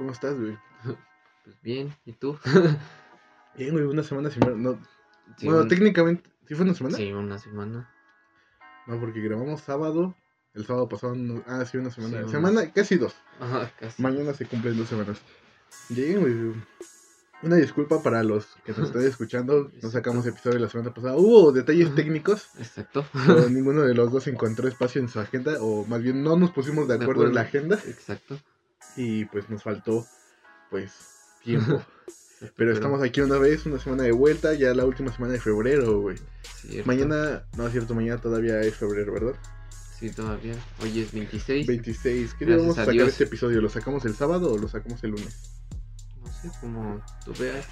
¿Cómo estás, güey? Pues bien, ¿y tú? Bien, güey, una semana sin... No... Sí, bueno, un- técnicamente, ¿sí fue una semana? Sí, una semana. No, porque grabamos sábado, el sábado pasado, no- ah, sí, una semana. Sí, una- semana, casi dos. Ajá, casi. Mañana se cumplen dos semanas. Bien, güey. Una disculpa para los que nos están escuchando. No sacamos episodio la semana pasada. Hubo detalles técnicos. Exacto. pero ninguno de los dos encontró espacio en su agenda. O más bien no nos pusimos de De acuerdo en la agenda. Exacto. Y pues nos faltó, pues, tiempo. Pero estamos aquí una vez, una semana de vuelta. Ya la última semana de febrero, güey. Mañana, no es cierto, mañana todavía es febrero, ¿verdad? Sí, todavía. Hoy es 26. 26. ¿Qué día vamos a sacar Dios. este episodio? ¿Lo sacamos el sábado o lo sacamos el lunes? No sé, como tú veas.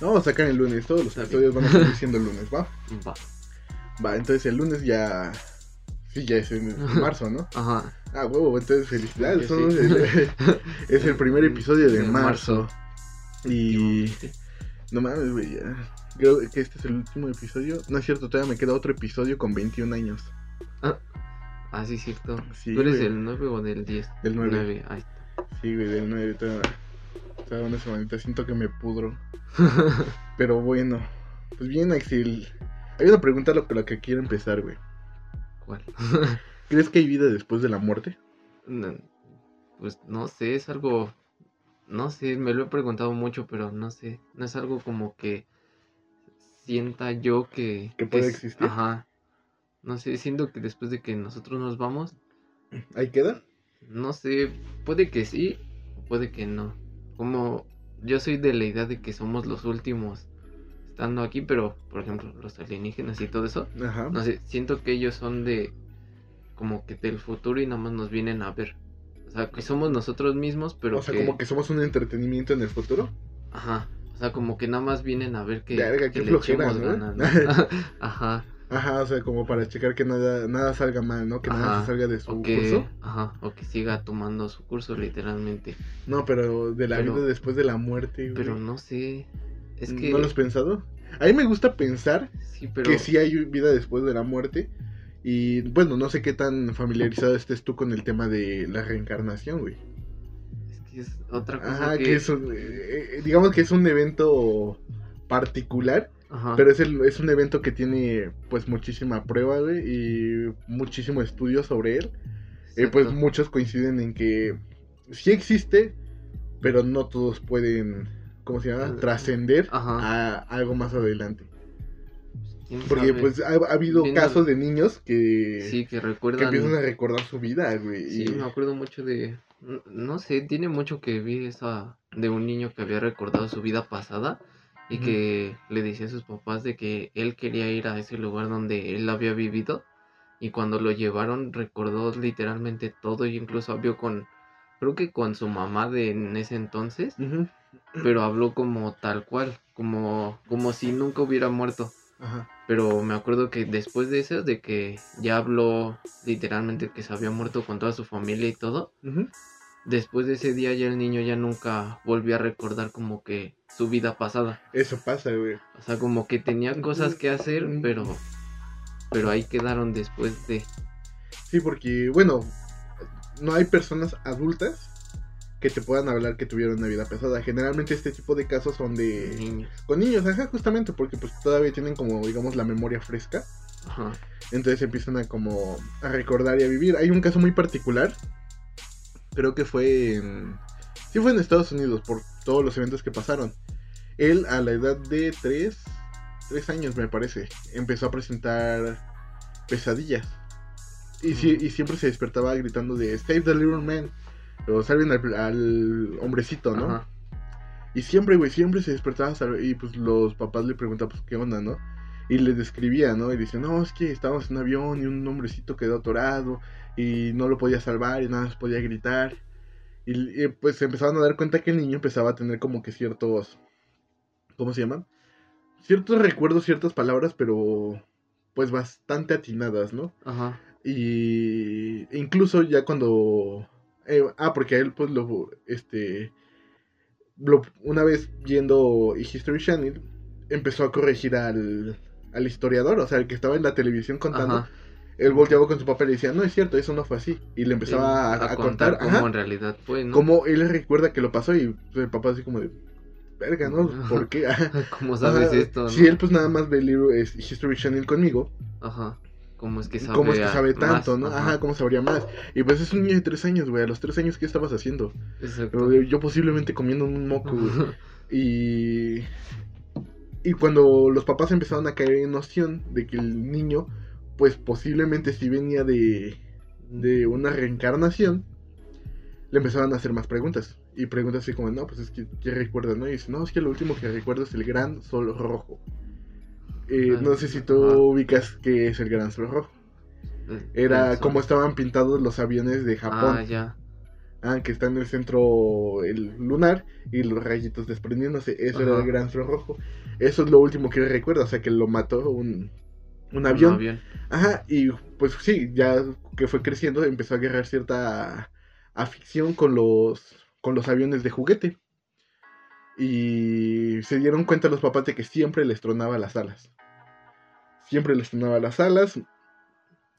No, vamos a sacar el lunes. Todos los Está episodios van a seguir siendo el lunes, ¿va? Va. Va, entonces el lunes ya. Sí, ya es en marzo, ¿no? Ajá. Ah, huevo, entonces felicidades. Somos sí. el- es el primer episodio de De marzo. Y. Efectivamente. No mames, güey. Creo que este es el último episodio. No es cierto, todavía me queda otro episodio con 21 años. Ah, sí, cierto. Sí, ¿Tú eres güey. del 9 o del 10? Del 9. Ahí Sí, güey, del 9. Todavía, todavía una semanita. Siento que me pudro. Pero bueno. Pues bien, Axel. Hay una pregunta a lo, la que quiero empezar, güey. ¿Crees que hay vida después de la muerte? No, pues no sé, es algo. No sé, me lo he preguntado mucho, pero no sé. No es algo como que sienta yo que. ¿Que puede es- existir? Ajá. No sé, siento que después de que nosotros nos vamos, ¿Ahí queda? no sé, puede que sí, puede que no. Como yo soy de la idea de que somos los últimos estando aquí, pero por ejemplo, los alienígenas y todo eso, Ajá. no sé, siento que ellos son de como que del futuro y nada más nos vienen a ver. O sea, que somos nosotros mismos, pero o sea, que, como que somos un entretenimiento en el futuro. ajá, o sea, como que nada más vienen a ver que, Verga, que le flojera, echemos ¿no? ganas, ¿no? ajá, Ajá, o sea, como para checar que nada, nada salga mal, ¿no? Que nada se salga de su o que, curso. ajá, o que siga tomando su curso literalmente. No, pero de la Pero- vida después de la muerte, güey. Pero no sé, es que ¿No lo has pensado? A mí me gusta pensar sí, pero que sí hay vida después de la muerte. Y bueno, no sé qué tan familiarizado estés tú con el tema de la reencarnación, güey. es que es otra cosa Ajá, que, que es un- eh, digamos que es un evento particular, ajá, pero es, el, es un evento que tiene pues muchísima prueba, güey, y muchísimo estudio sobre él. Eh, pues muchos coinciden en que sí existe, pero no todos pueden, ¿cómo se llama? Trascender a algo más adelante. ¿Quién Porque sabe? pues ha, ha habido Viendo- casos de niños que, sí, que que recuerdan empiezan a recordar su vida, güey. Sí, y- me acuerdo mucho de. No sé, tiene mucho que vi esa. de un niño que había recordado su vida pasada y que le decía a sus papás de que él quería ir a ese lugar donde él había vivido. Y cuando lo llevaron, recordó literalmente todo y incluso habló con. Creo que con su mamá de en ese entonces, Ujú, pero habló como tal cual, como, como si nunca hubiera muerto. Ajá. Pero me acuerdo que después de eso, de que ya habló literalmente que se había muerto con toda su familia y todo, después de ese día ya el niño ya nunca volvió a recordar como que su vida pasada. Eso pasa, güey. O sea, como que tenía cosas que hacer, pero pero ahí quedaron después de Sí, porque, bueno, no hay personas adultas que te puedan hablar que tuvieron una vida pesada. Generalmente este tipo de casos son de... niños. Con niños, ajá, justamente, porque pues todavía tienen como, digamos, la memoria fresca. Ajá. Entonces empiezan a como a recordar y a vivir. Hay un caso muy particular. Creo que fue en... Sí fue en Estados Unidos por todos los eventos que pasaron. Él a la edad de 3, 3 años me parece, empezó a presentar pesadillas. Y, sí- y siempre se despertaba gritando de Save the little man. O salven al, al hombrecito, ¿no? Ajá. Y siempre, güey, siempre se despertaba y pues los papás le preguntaban, pues, ¿qué onda, no? Y le describía, ¿no? Y decía, no, es que estábamos en un avión y un hombrecito quedó atorado y no lo podía salvar y nada más podía gritar. Y, y, pues se empezaban a dar cuenta que el niño empezaba a tener como que ciertos, ¿cómo se llaman? Ciertos recuerdos, ciertas palabras, pero pues bastante atinadas, ¿no? Ajá. Y incluso ya cuando... eh, ah, porque a él pues lo... Este... lo- una vez viendo History Channel, empezó a corregir al, al historiador, o sea, el que estaba en la televisión contando. Ajá. él volteaba con su papá y le decía, no es cierto, eso no fue así. Y le empezaba a, a contar, cómo en realidad fue, ¿no? cómo él recuerda que lo pasó y el papá así como de, verga, ¿no? ¿Por qué? ¿Cómo sabes Ajá. esto? no? Si él pues nada más ve el libro es History Channel conmigo, Ajá. ¿Cómo es que sabe, ¿cómo es que a- sabe tanto, más? no? Ajá, ¿cómo sabría más? Y pues es un niño de tres años, güey, a los tres años, ¿qué estabas haciendo? Exacto. Yo, posiblemente comiendo un moco, güey. Y, y cuando los papás empezaron a caer en noción de que el niño, pues posiblemente sí venía de, de una reencarnación, le empezaron a hacer más preguntas. Y preguntas así como, no, pues es que, ¿qué recuerdas? No? Y dice, no, es que lo último que recuerdo es el gran sol rojo. Eh, Ah, no sé si tú ajá. ubicas qué es el gran sol rojo. Era Eso. como estaban pintados los aviones de Japón. Ah, ya. Ah, que está en el centro el lunar y los rayitos desprendiéndose. Eso era el gran sol rojo. Eso es lo último que recuerdo. O sea, que lo mató un, un avión. Ajá, y pues sí, ya que fue creciendo empezó a agarrar cierta afición con los, con los aviones de juguete. Y se dieron cuenta los papás de que siempre les tronaba las alas. Siempre les tronaba las alas.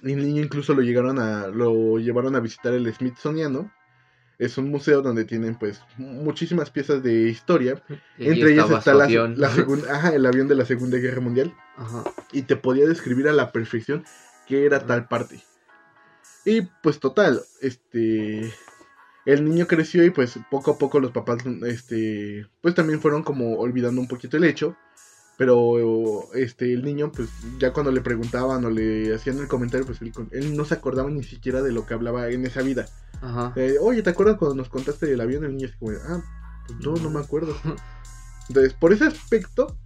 Y el niño incluso lo llegaron a. lo llevaron a visitar el Smithsoniano. Es un museo donde tienen pues muchísimas piezas de historia. Y Entre ellas está la, la segunda, ajá, el avión de la Segunda Guerra Mundial Ajá. y te podía describir a la perfección qué era tal parte. Y pues total, este el niño creció y pues poco a poco los papás este pues también fueron como olvidando un poquito el hecho, pero este el niño pues ya cuando le preguntaban o le hacían el comentario pues él, él no se acordaba ni siquiera de lo que hablaba en esa vida. Ajá. Eh, Oye, ¿te acuerdas cuando nos contaste del avión? El niño así como, ah, pues no, no me acuerdo. Entonces, por ese aspecto,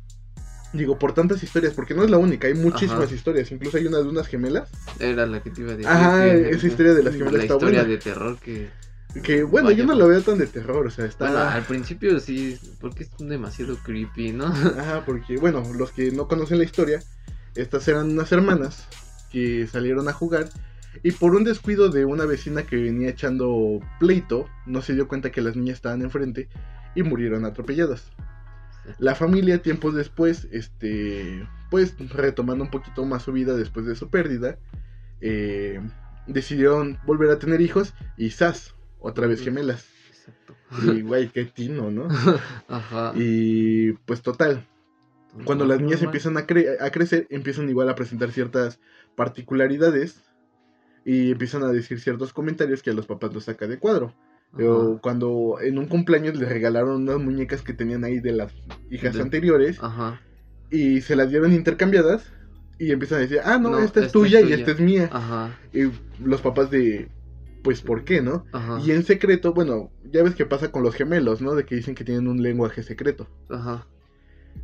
digo, por tantas historias, porque no es la única, hay muchísimas Ajá. historias, incluso hay una de unas gemelas, Era la que te iba a decir. Ajá, esa historia de las gemelas La está historia buena. de terror que. Que bueno, Vaya. yo no lo veo tan de terror, o sea, está... Bueno, al principio sí, porque es demasiado creepy, ¿no? Ajá, porque, bueno, los que no conocen la historia, estas eran unas hermanas que salieron a jugar y por un descuido de una vecina que venía echando pleito, no se dio cuenta que las niñas estaban enfrente y murieron atropelladas. La familia, tiempos después, este, pues retomando un poquito más su vida después de su pérdida, eh, decidieron volver a tener hijos y ¡zas! Otra vez gemelas. Exacto. Y güey, qué tino, ¿no? Ajá. Y pues total, cuando las niñas empiezan a, cre- a crecer, empiezan igual a presentar ciertas particularidades y empiezan a decir ciertos comentarios que a los papás los saca de cuadro. Cuando en un cumpleaños les regalaron unas muñecas que tenían ahí de las hijas De- anteriores Ajá. y se las dieron intercambiadas y empiezan a decir, ah, no, No, esta es esta es tuya y tuya. esta es mía. Ajá. Y los papás de, pues, ¿por qué, no? Ajá. Y en secreto, bueno, ya ves qué pasa con los gemelos, ¿no? De que dicen que tienen un lenguaje secreto. Ajá.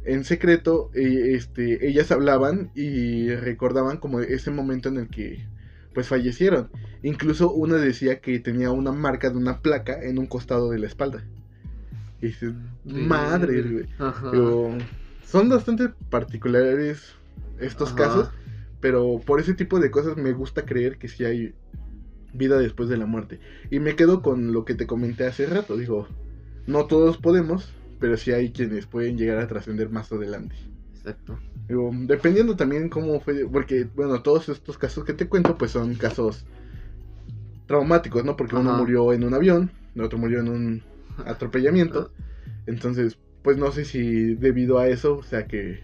en secreto, eh, este, ellas hablaban y recordaban como ese momento en el que pues fallecieron. Incluso una decía que tenía una marca de una placa en un costado de la espalda. Y dices, madre, güey. Ajá. Pero son bastante particulares estos Ajá. casos, pero por ese tipo de cosas me gusta creer que sí hay vida después de la muerte. Y me quedo con lo que te comenté hace rato, digo, no todos podemos, pero sí hay quienes pueden llegar a trascender más adelante. Exacto. Digo, dependiendo también cómo fue, porque bueno, todos estos casos que te cuento pues son casos traumáticos, ¿no? Porque uno murió en un avión, el otro murió en un atropellamiento. Entonces, pues no sé si debido a eso, o sea que,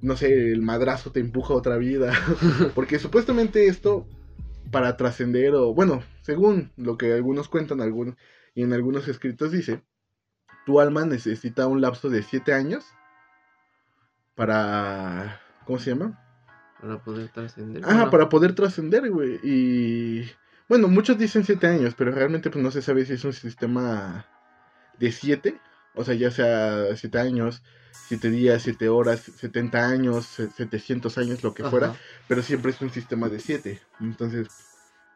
no sé, el madrazo te empuja a otra vida. Porque supuestamente esto, para trascender, o bueno, según lo que algunos cuentan, algunos, y en algunos escritos dice, tu alma necesita un lapso de 7 años para... ¿Cómo se llama? Para poder trascender. Ajá, Bueno, para poder trascender, güey. Y bueno, muchos dicen 7 años, pero realmente pues no se sabe si es un sistema de 7, o sea, ya sea 7 años, 7 días, 7 horas, 70 años, se- 700 años, lo que fuera, pero siempre es un sistema de 7. Entonces,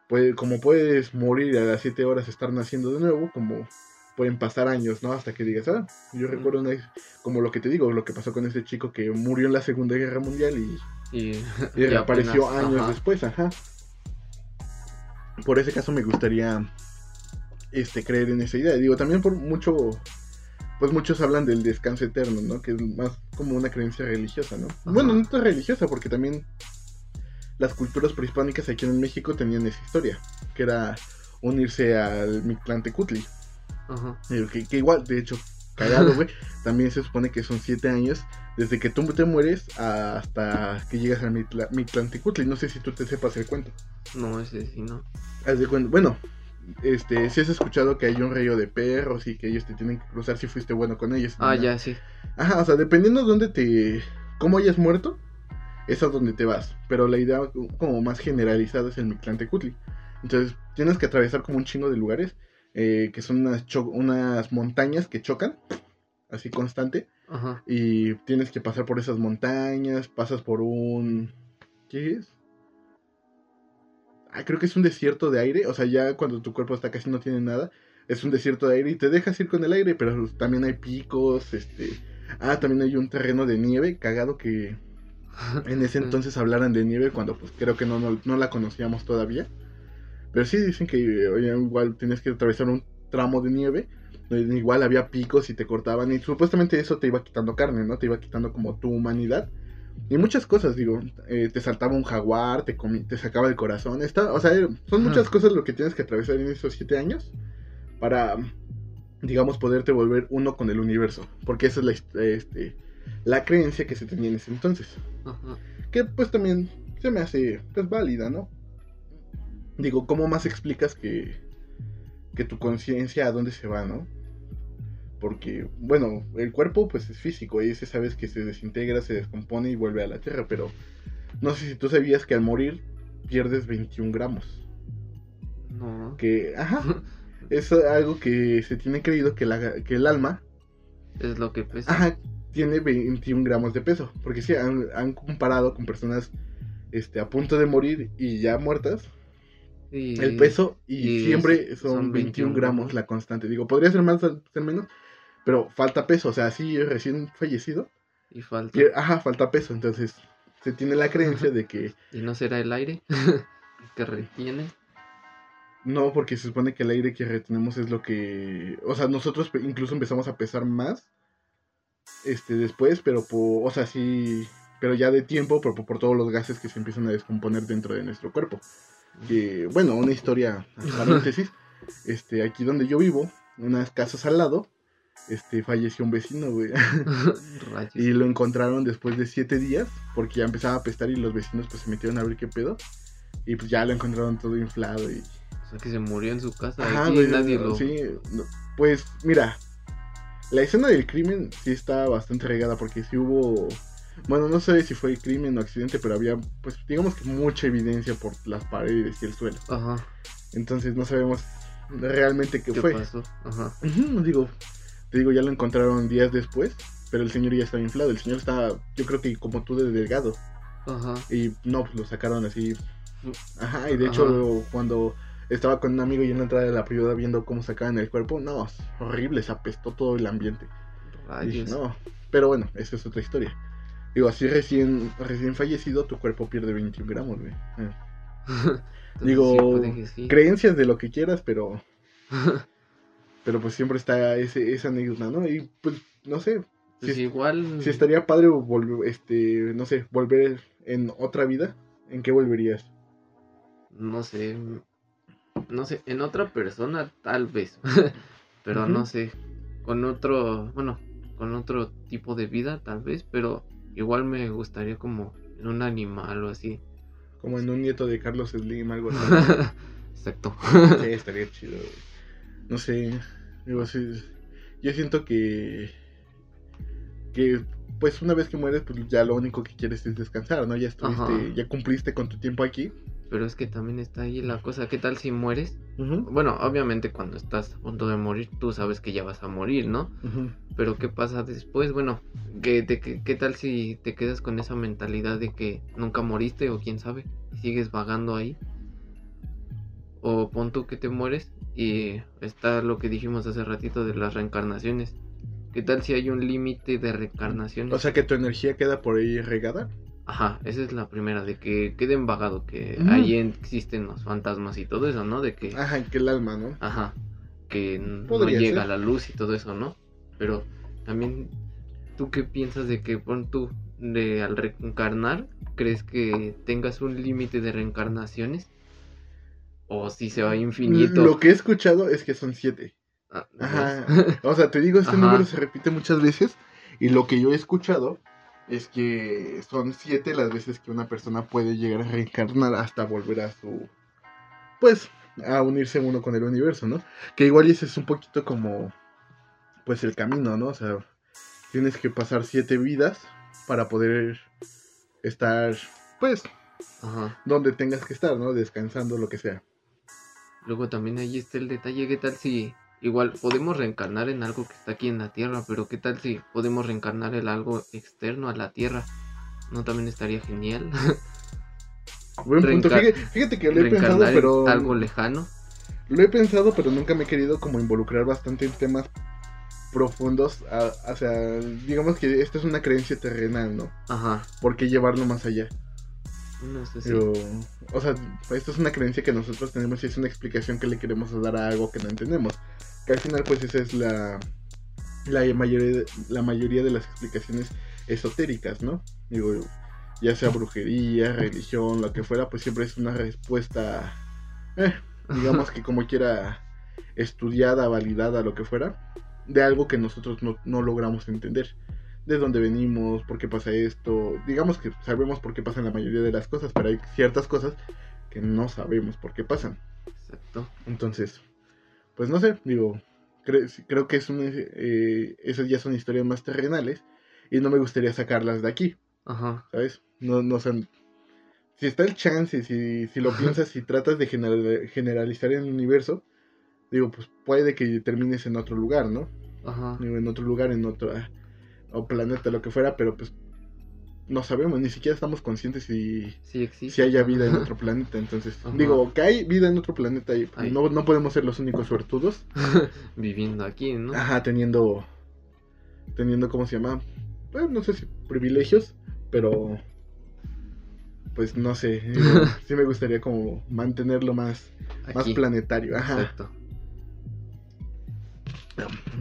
puede, como puedes morir a las 7 horas estar naciendo de nuevo, como pueden pasar años, ¿no? Hasta que digas, ah, yo recuerdo una, como lo que te digo, lo que pasó con ese chico que murió en la Segunda Guerra Mundial y Y, y y reapareció apenas- años ajá. después, ajá. Por ese caso me gustaría este creer en esa idea. Digo, también por mucho pues muchos hablan del descanso eterno, ¿no? Que es más como una creencia religiosa, ¿no? Bueno, no tan religiosa porque también las culturas prehispánicas aquí en México tenían esa historia, que era unirse al Mictlantecutli. Ajá. Eh, Que, que igual, de hecho, cagado, güey, también se supone que son siete años desde que tú te mueres hasta que llegas al Mictla- Mictlantecutli. No sé si tú te sepas el cuento. No, ese sí, no. Haz de cuenta, bueno, este, si has escuchado que hay un río de perros y que ellos te tienen que cruzar si fuiste bueno con ellos. Ah, ¿no? ya, sí. Ajá, o sea, dependiendo de dónde te. cómo hayas muerto, es a donde te vas. Pero la idea como más generalizada es el Mictlantecutli. Entonces, tienes que atravesar como un chingo de lugares, eh, que son unas, unas montañas que chocan, así constante. Ajá. Y tienes que pasar por esas montañas, pasas por un... ¿Qué es? Ah, creo que es un desierto de aire, o sea, ya cuando tu cuerpo está casi no tiene nada, es un desierto de aire y te dejas ir con el aire, pero también hay picos, este... Ah, también hay un terreno de nieve, cagado que en ese entonces hablaran de nieve cuando pues creo que no, no, no la conocíamos todavía. Pero sí dicen que oye, igual tienes que atravesar un tramo de nieve. donde Igual había picos y te cortaban y supuestamente eso te iba quitando carne, ¿no? Te iba quitando como tu humanidad. Y muchas cosas, digo, eh, te saltaba un jaguar, te, comi- te sacaba el corazón. Está, o sea, son muchas cosas lo que tienes que atravesar en esos siete años para, digamos, poderte volver uno con el universo. Porque esa es la, este, la creencia que se tenía en ese entonces Ajá. que pues también se me hace pues válida, ¿no? Digo, ¿cómo más explicas que, que tu conciencia a dónde se va, ¿no? Porque, bueno, el cuerpo pues es físico y ese sabes que se desintegra, se descompone y vuelve a la tierra, pero no sé si tú sabías que al morir pierdes 21 gramos. No. Que, ajá, es algo que se tiene creído que, la, que el alma Es lo que pesa. Ajá, tiene 21 gramos de peso. Porque sí, han, han comparado con personas este, a punto de morir y ya muertas. Y- el peso y, y siempre son, son 21 21 gramos gramos. la constante. Digo, podría ser más, ser menos, pero falta peso. O sea, sí, recién fallecido. Y falta. Ajá, falta peso. Entonces, se tiene la creencia de que ¿Y no será el aire que retiene? no, porque se supone que el aire que retenemos es lo que. O sea, nosotros incluso empezamos a pesar más este después, pero por, o sea, sí, pero ya de tiempo por, por todos los gases que se empiezan a descomponer dentro de nuestro cuerpo. Que, bueno, una historia, paréntesis, este, aquí donde yo vivo, unas casas al lado, este, falleció un vecino, güey, y lo encontraron después de siete días, porque ya empezaba a apestar y los vecinos pues se metieron a ver qué pedo, y pues ya lo encontraron todo inflado y... O sea que se murió en su casa. Ajá, güey, nadie no, lo. sí, no, pues mira, la escena del crimen sí está bastante regada porque sí hubo, bueno, no sé si fue crimen o accidente, pero había, pues digamos que mucha evidencia por las paredes y el suelo. Ajá. Entonces no sabemos realmente qué, ¿Qué fue. pasó? Ajá. Digo, te digo, ya lo encontraron días después, pero el señor ya estaba inflado. El señor estaba, yo creo que como tú de delgado. Ajá. Y no, pues lo sacaron así. Ajá, y de hecho cuando estaba con un amigo y en la entrada de la privada viendo cómo sacaban el cuerpo, no, es horrible, se apestó todo el ambiente. Y dije, no, pero bueno, esa es otra historia. Digo, así recién, recién fallecido, tu cuerpo pierde 21 gramos, güey. Eh. Digo, sí, sí. Creencias de lo que quieras, pero pero pues siempre está ese, esa anécdota, ¿no? Y pues, no sé, Pues sí- igual. si estaría padre volver, este, no sé, volver en otra vida, ¿en qué volverías? No sé. No sé. En otra persona, tal vez. pero no sé. Con otro. Bueno, con otro tipo de vida, tal vez. Pero igual me gustaría como en un animal o así. Como en un nieto de Carlos Slim, algo así. Exacto. sí, estaría chido, güey. No sé, digo, sí, yo siento que, que, pues una vez que mueres, pues ya lo único que quieres es descansar, ¿no? Ya estuviste, Ajá. ya cumpliste con tu tiempo aquí. Pero es que también está ahí la cosa. ¿Qué tal si mueres? Bueno, obviamente cuando estás a punto de morir, tú sabes que ya vas a morir, ¿no? Pero ¿qué pasa después? Bueno, ¿qué, te- qué, qué tal si te quedas con esa mentalidad de que nunca moriste o quién sabe? Y sigues vagando ahí. O pon tú que te mueres y está lo que dijimos hace ratito de las reencarnaciones. ¿Qué tal si hay un límite de reencarnaciones? O sea que tu energía queda por ahí regada. Ajá, esa es la primera, de que queden vagado, que ahí existen los fantasmas y todo eso, ¿no? De que... Ajá, que el alma, ¿no? Ajá, que no llega ser. a la luz y todo eso, ¿no? Pero también, ¿tú qué piensas de que pon tú de al reencarnar, ¿crees que tengas un límite de reencarnaciones? O si se va infinito. Lo que he escuchado es que son siete. Ah, Ajá. O sea, te digo, este Ajá. número se repite muchas veces. Y lo que yo he escuchado es que son siete las veces que una persona puede llegar a reencarnar hasta volver a su. Pues, a unirse uno con el universo, ¿no? Que igual ese es un poquito como. Pues el camino, ¿no? O sea, tienes que pasar siete vidas para poder estar, pues, Ajá. donde tengas que estar, ¿no? Descansando, lo que sea. Luego también ahí está el detalle, ¿qué tal si igual podemos reencarnar en algo que está aquí en la Tierra, pero qué tal si podemos reencarnar en algo externo a la Tierra? ¿No también estaría genial? Buen punto. Fíjate, fíjate que lo he pensado, pero. algo lejano. Lo he pensado, pero nunca me he querido como involucrar bastante en temas profundos. o sea, digamos que esta es una creencia terrenal, ¿no? Ajá. ¿Por qué llevarlo más allá? Pero, o sea, esto es una creencia que nosotros tenemos y es una explicación que le queremos dar a algo que no entendemos. Que al final, pues, esa es la, la, mayoría, la mayoría de las explicaciones esotéricas, ¿no? Digo, ya sea brujería, religión, lo que fuera, pues siempre es una respuesta, eh, digamos que como quiera, estudiada, validada, lo que fuera, de algo que nosotros no, no logramos entender. De dónde venimos, por qué pasa esto. Digamos que sabemos por qué pasan la mayoría de las cosas, pero hay ciertas cosas que no sabemos por qué pasan. Exacto. Entonces, pues no sé, digo, cre- creo que es un, eh, esas ya son historias más terrenales y no me gustaría sacarlas de aquí, Ajá. ¿sabes? No, no son... Si está el chance, si, si lo piensas, si tratas de general- generalizar en el universo, digo, pues puede que termines en otro lugar, ¿no? Ajá. Digo, en otro lugar, en otro o planeta, lo que fuera, pero pues no sabemos, ni siquiera estamos conscientes si, Sí existe. si haya vida en otro planeta. Entonces, Ajá. digo, que hay vida en otro planeta y no, no podemos ser los únicos suertudos. Viviendo aquí, ¿no? Ajá, teniendo, teniendo, ¿cómo se llama? Pues no sé si privilegios, pero pues no sé, sí me gustaría como mantenerlo más, más planetario. Ajá. Exacto.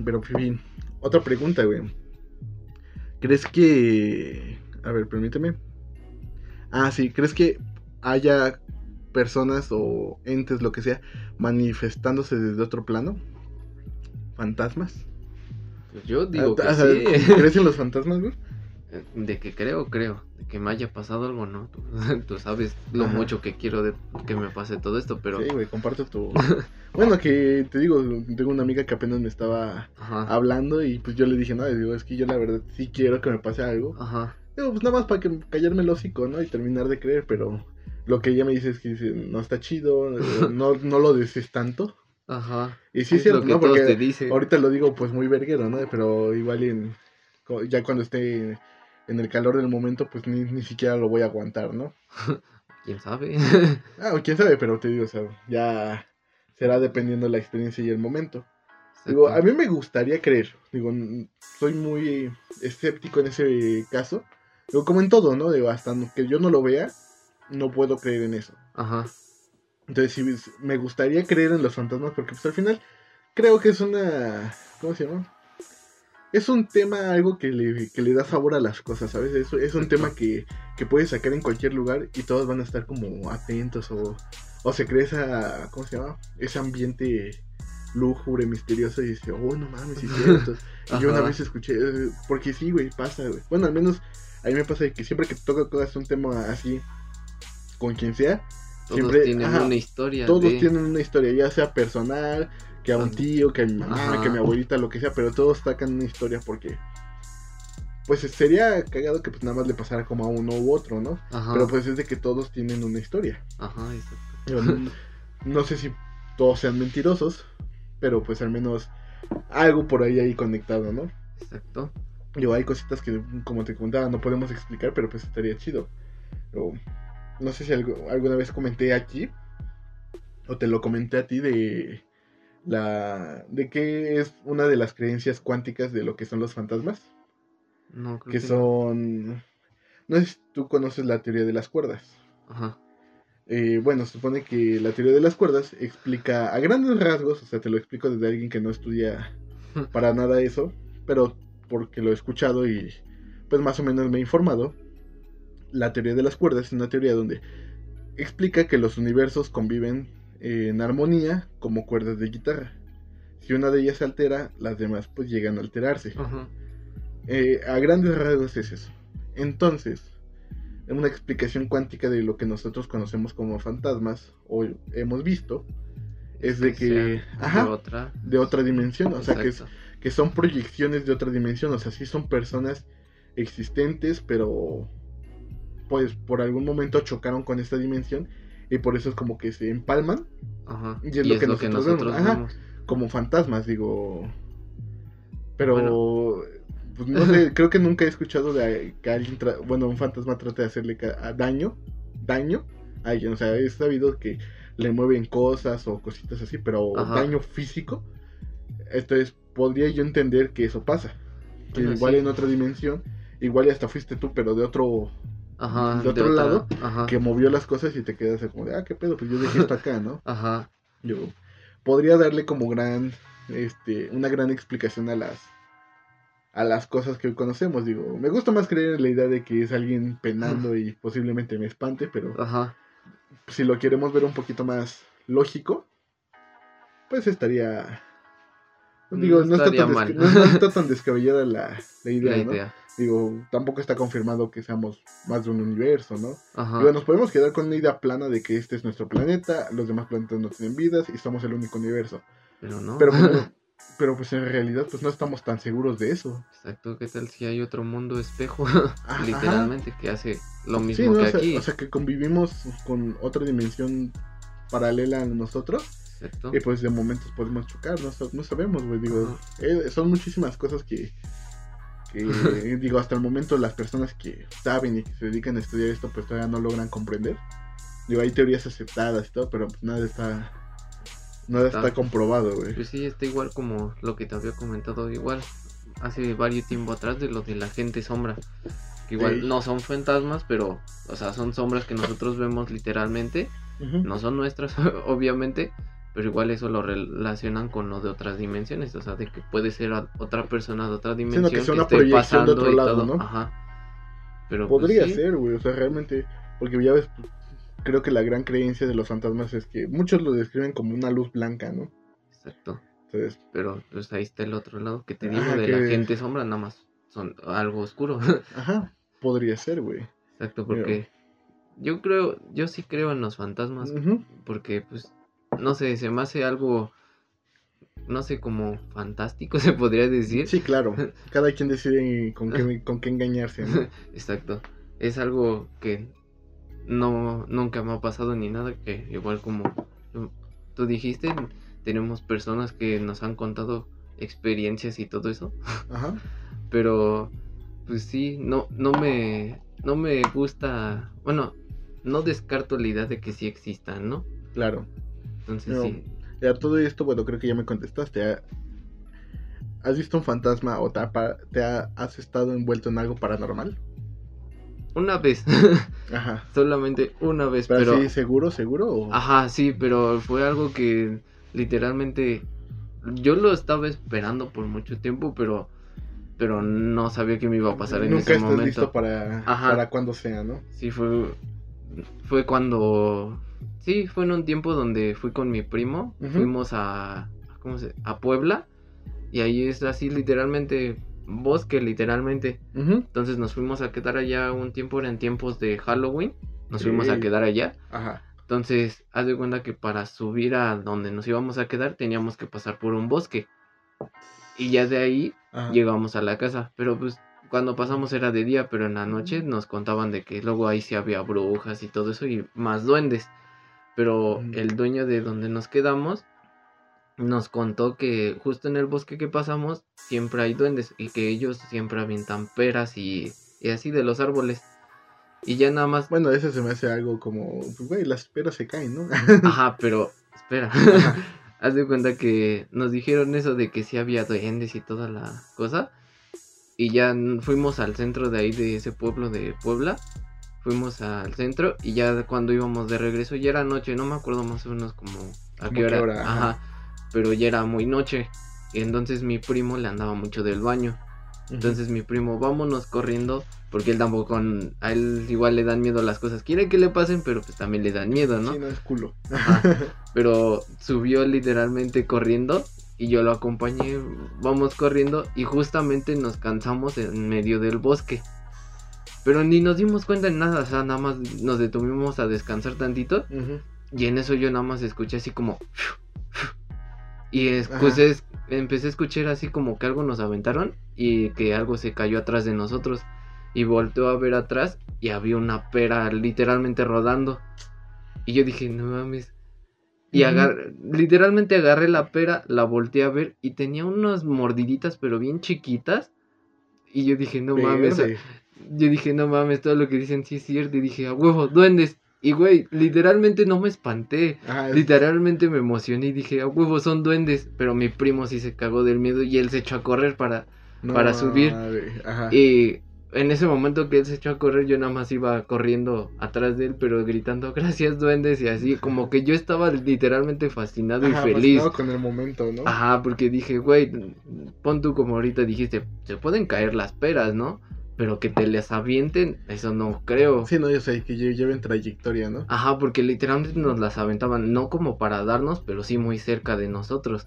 Pero, en fin, otra pregunta, güey. ¿Crees que... A ver, permíteme. Ah, sí, ¿crees que haya personas o entes, lo que sea, manifestándose desde otro plano? ¿Fantasmas? Pues yo digo que Ah, sea, sí. ¿Crees en los fantasmas, güey? De que creo, creo. De que me haya pasado algo, ¿no? Tú, tú sabes lo Ajá. mucho que quiero de que me pase todo esto, pero... Sí, güey, comparto tu... bueno, que te digo, tengo una amiga que apenas me estaba Ajá. hablando y pues yo le dije, no, digo, es que yo la verdad sí quiero que me pase algo. Ajá. Digo, pues nada más para que callarme el hocico, ¿no? Y terminar de creer, pero lo que ella me dice es que dice, no está chido, no, no lo desees tanto. Ajá. Y sí, es es cierto, lo que ¿no? todos Porque te dicen. ahorita lo digo pues muy verguero, ¿no? Pero igual en, ya cuando esté en el calor del momento, pues ni, ni siquiera lo voy a aguantar, ¿no? ¿Quién sabe? Ah, quién sabe, pero te digo, o sea, ya será dependiendo de la experiencia y el momento. Digo, a mí me gustaría creer, digo, soy muy escéptico en ese caso. Digo, como en todo, ¿no? Digo, hasta que yo no lo vea, no puedo creer en eso. Ajá. Entonces sí, me gustaría creer en los fantasmas porque pues al final creo que es una... ¿Cómo se llama? Es un tema, algo que le, que le da sabor a las cosas, ¿sabes? Es, es un tema que, que puedes sacar en cualquier lugar y todos van a estar como atentos o, o se crea esa... ¿Cómo se llama? Ese ambiente lúgubre, misterioso y dice, oh, no mames, sí cierto. y yo una vez escuché, eh, porque sí, güey, pasa, güey. Bueno, al menos a mí me pasa que siempre que toca cosas un tema así, con quien sea, Todos siempre- tienen ajá, una historia. todos de- tienen una historia, ya sea personal, que a un tío, que a mi mamá, ajá. que a mi abuelita, lo que sea, pero todos sacan una historia porque pues sería cagado que pues nada más le pasara como a uno u otro, ¿no? Ajá. Pero pues es de que todos tienen una historia. Ajá, exacto. No, no sé si todos sean mentirosos, pero pues al menos algo por ahí ahí conectado, ¿no? Exacto. Digo, hay cositas que, como te contaba, no podemos explicar, pero pues estaría chido. No sé si algo- alguna vez comenté aquí, o te lo comenté a ti, de la de que es una de las creencias cuánticas de lo que son los fantasmas, No, creo que que no. son... No sé si tú conoces la teoría de las cuerdas. Ajá. Eh, bueno, se supone que la teoría de las cuerdas explica a grandes rasgos, o sea, te lo explico desde alguien que no estudia para nada eso, pero porque lo he escuchado y pues más o menos me he informado. La teoría de las cuerdas es una teoría donde explica que los universos conviven en armonía como cuerdas de guitarra. Si una de ellas se altera, las demás pues llegan a alterarse. Ajá. Eh, a grandes rasgos es eso. Entonces, una explicación cuántica de lo que nosotros conocemos como fantasmas o hemos visto es de que ajá, de otra. de otra dimensión, o sea que, es- que son proyecciones de otra dimensión, o sea, sí son personas existentes, pero pues por algún momento chocaron con esta dimensión y por eso es como que se empalman Ajá. y es lo que nosotros vemos, ajá. vemos. como fantasmas, digo. Pero, Bueno. pues no sé, creo que nunca he escuchado de que alguien, tra- bueno, un fantasma trate de hacerle daño, daño a alguien. O sea, he sabido que le mueven cosas o cositas así, pero Ajá. daño físico. Entonces, podría yo entender que eso pasa. Que Bueno, igual sí. en otra dimensión, igual y hasta fuiste tú, pero de otro, Ajá. de otro lado, Ajá. que movió las cosas y te quedas así como de, ah, qué pedo, pues yo dejé esto acá, ¿no? Ajá. Yo podría darle como gran, este, una gran explicación a las, a las cosas que hoy conocemos. Digo, me gusta más creer en la idea de que es alguien penando y posiblemente me espante, pero Ajá. si lo queremos ver un poquito más lógico, pues estaría, digo, No no, está, tan desca- no- no está tan descabellada la, la idea, La ¿no? Digo, tampoco está confirmado que seamos más de un universo, ¿no? Ajá. Digo, nos podemos quedar con una idea plana de que este es nuestro planeta, los demás planetas no tienen vidas y somos el único universo. Pero no. Pero pues, pero pues en realidad pues no estamos tan seguros de eso. Exacto, ¿qué tal si hay otro mundo espejo? Literalmente, que hace lo mismo Sí, ¿no? que o, sea, aquí. o sea, que convivimos con otra dimensión paralela a nosotros Exacto. y pues de momentos podemos chocar, no, no sabemos, güey, digo, eh, son muchísimas cosas que, que digo, hasta el momento las personas que saben y que se dedican a estudiar esto pues todavía no logran comprender. Digo, hay teorías aceptadas y todo, pero pues nada está, nada está Está. comprobado, güey. Pues sí, está igual como lo que te había comentado, igual hace varios tiempo atrás de lo de la gente sombra. Que igual no son fantasmas, pero, o sea, son sombras que nosotros vemos literalmente. No son nuestras, obviamente, pero igual eso lo relacionan con lo de otras dimensiones. O sea, de que puede ser otra persona de otra dimensión que sea que, una esté proyección de pasando otro y lado, todo. ¿no? Ajá. Pero pues, Podría sí, ser, güey, o sea, realmente, porque ya ves, creo que la gran creencia de los fantasmas es que muchos lo describen como una luz blanca, ¿no? Exacto. Entonces, Pero pues ahí está el otro lado que te digo Ajá, de que- la gente sombra, nada más son algo oscuro. ajá, podría ser, güey. Exacto, porque yo creo, yo sí creo en los fantasmas, porque pues, no sé, se me hace algo, no sé, como fantástico se podría decir. Sí, claro, cada quien decide con qué, con qué engañarse, ¿no? Exacto, es algo que no, nunca me ha pasado ni nada, que igual como tú dijiste, tenemos personas que nos han contado experiencias y todo eso. Ajá, pero pues sí no no me no me gusta bueno no descarto la idea de que sí existan no claro. Entonces No. sí Ya todo esto, bueno, creo que ya me contestaste. ¿ha- ¿Has visto un fantasma o te, ha te ha- has estado envuelto en algo paranormal? una vez Ajá. solamente una vez Pero, pero sí, seguro, seguro. o- ajá sí pero fue algo que literalmente yo lo estaba esperando por mucho tiempo pero pero no sabía que me iba a pasar en Nunca ese estás momento listo para, Ajá. para cuando sea, ¿no? Sí, fue, fue cuando... Sí, fue en un tiempo donde fui con mi primo. Fuimos a... ¿Cómo se? A Puebla. Y ahí es así literalmente... Bosque, literalmente. Entonces nos fuimos a quedar allá un tiempo. Eran tiempos de Halloween. Nos fuimos a quedar allá. Ajá. Entonces, haz de cuenta que para subir a donde nos íbamos a quedar teníamos que pasar por un bosque. Y ya de ahí Ajá. llegamos a la casa. Pero pues cuando pasamos era de día, pero en la noche nos contaban de que luego ahí sí había brujas y todo eso y más duendes. Pero Mm. el dueño de donde nos quedamos nos contó que justo en el bosque que pasamos siempre hay duendes y que ellos siempre avientan peras y, y así de los árboles. Y ya nada más... Bueno, ese se me hace algo como, pues, güey, las peras se caen, ¿no? Ajá, pero espera. Haz de cuenta que nos dijeron eso de que sí había duendes y toda la cosa. Y ya fuimos al centro de ahí, de ese pueblo de Puebla. Fuimos al centro y ya cuando íbamos de regreso ya era noche, no me acuerdo más o menos como a qué hora. qué hora, ajá. Ajá. Pero ya era muy noche. Y entonces mi primo le andaba mucho del baño. Entonces mi primo, vámonos corriendo, porque él tampoco, con, a él igual le dan miedo las cosas. Quiere que le pasen, pero pues también le dan miedo, ¿no? Sí, no es culo. Ajá. Pero subió literalmente corriendo y yo lo acompañé, vamos corriendo y justamente nos cansamos en medio del bosque. Pero ni nos dimos cuenta de nada, o sea, nada más nos detuvimos a descansar tantito Ujú. y en eso yo nada más escuché así como... Y es- Ajá. pues es- empecé a escuchar así como que algo nos aventaron y que algo se cayó atrás de nosotros. Y volteó a ver atrás y había una pera literalmente rodando. Y yo dije, no mames. Y Ujú. agar- literalmente agarré la pera, la volteé a ver y tenía unas mordiditas pero bien chiquitas. Y yo dije, no mames. Yo dije, no mames, todo lo que dicen sí es cierto. Y dije, a huevo, duendes. Y güey, literalmente no me espanté. Ajá, Literalmente me emocioné y dije, a huevo, son duendes. Pero mi primo sí se cagó del miedo y él se echó a correr para... no para subir. Ajá. Y en ese momento que él se echó a correr, yo nada más iba corriendo atrás de él, pero gritando, gracias duendes y así. Como que yo estaba literalmente fascinado Ajá, y feliz. fascinado con el momento, ¿no? Ajá, porque dije, güey, pon tú como ahorita dijiste, se pueden caer las peras, ¿no? Pero que te las avienten, eso no creo. Sí, no, yo sé, que lle- lleven trayectoria, ¿no? Ajá, porque literalmente nos las aventaban, no como para darnos, pero sí muy cerca de nosotros.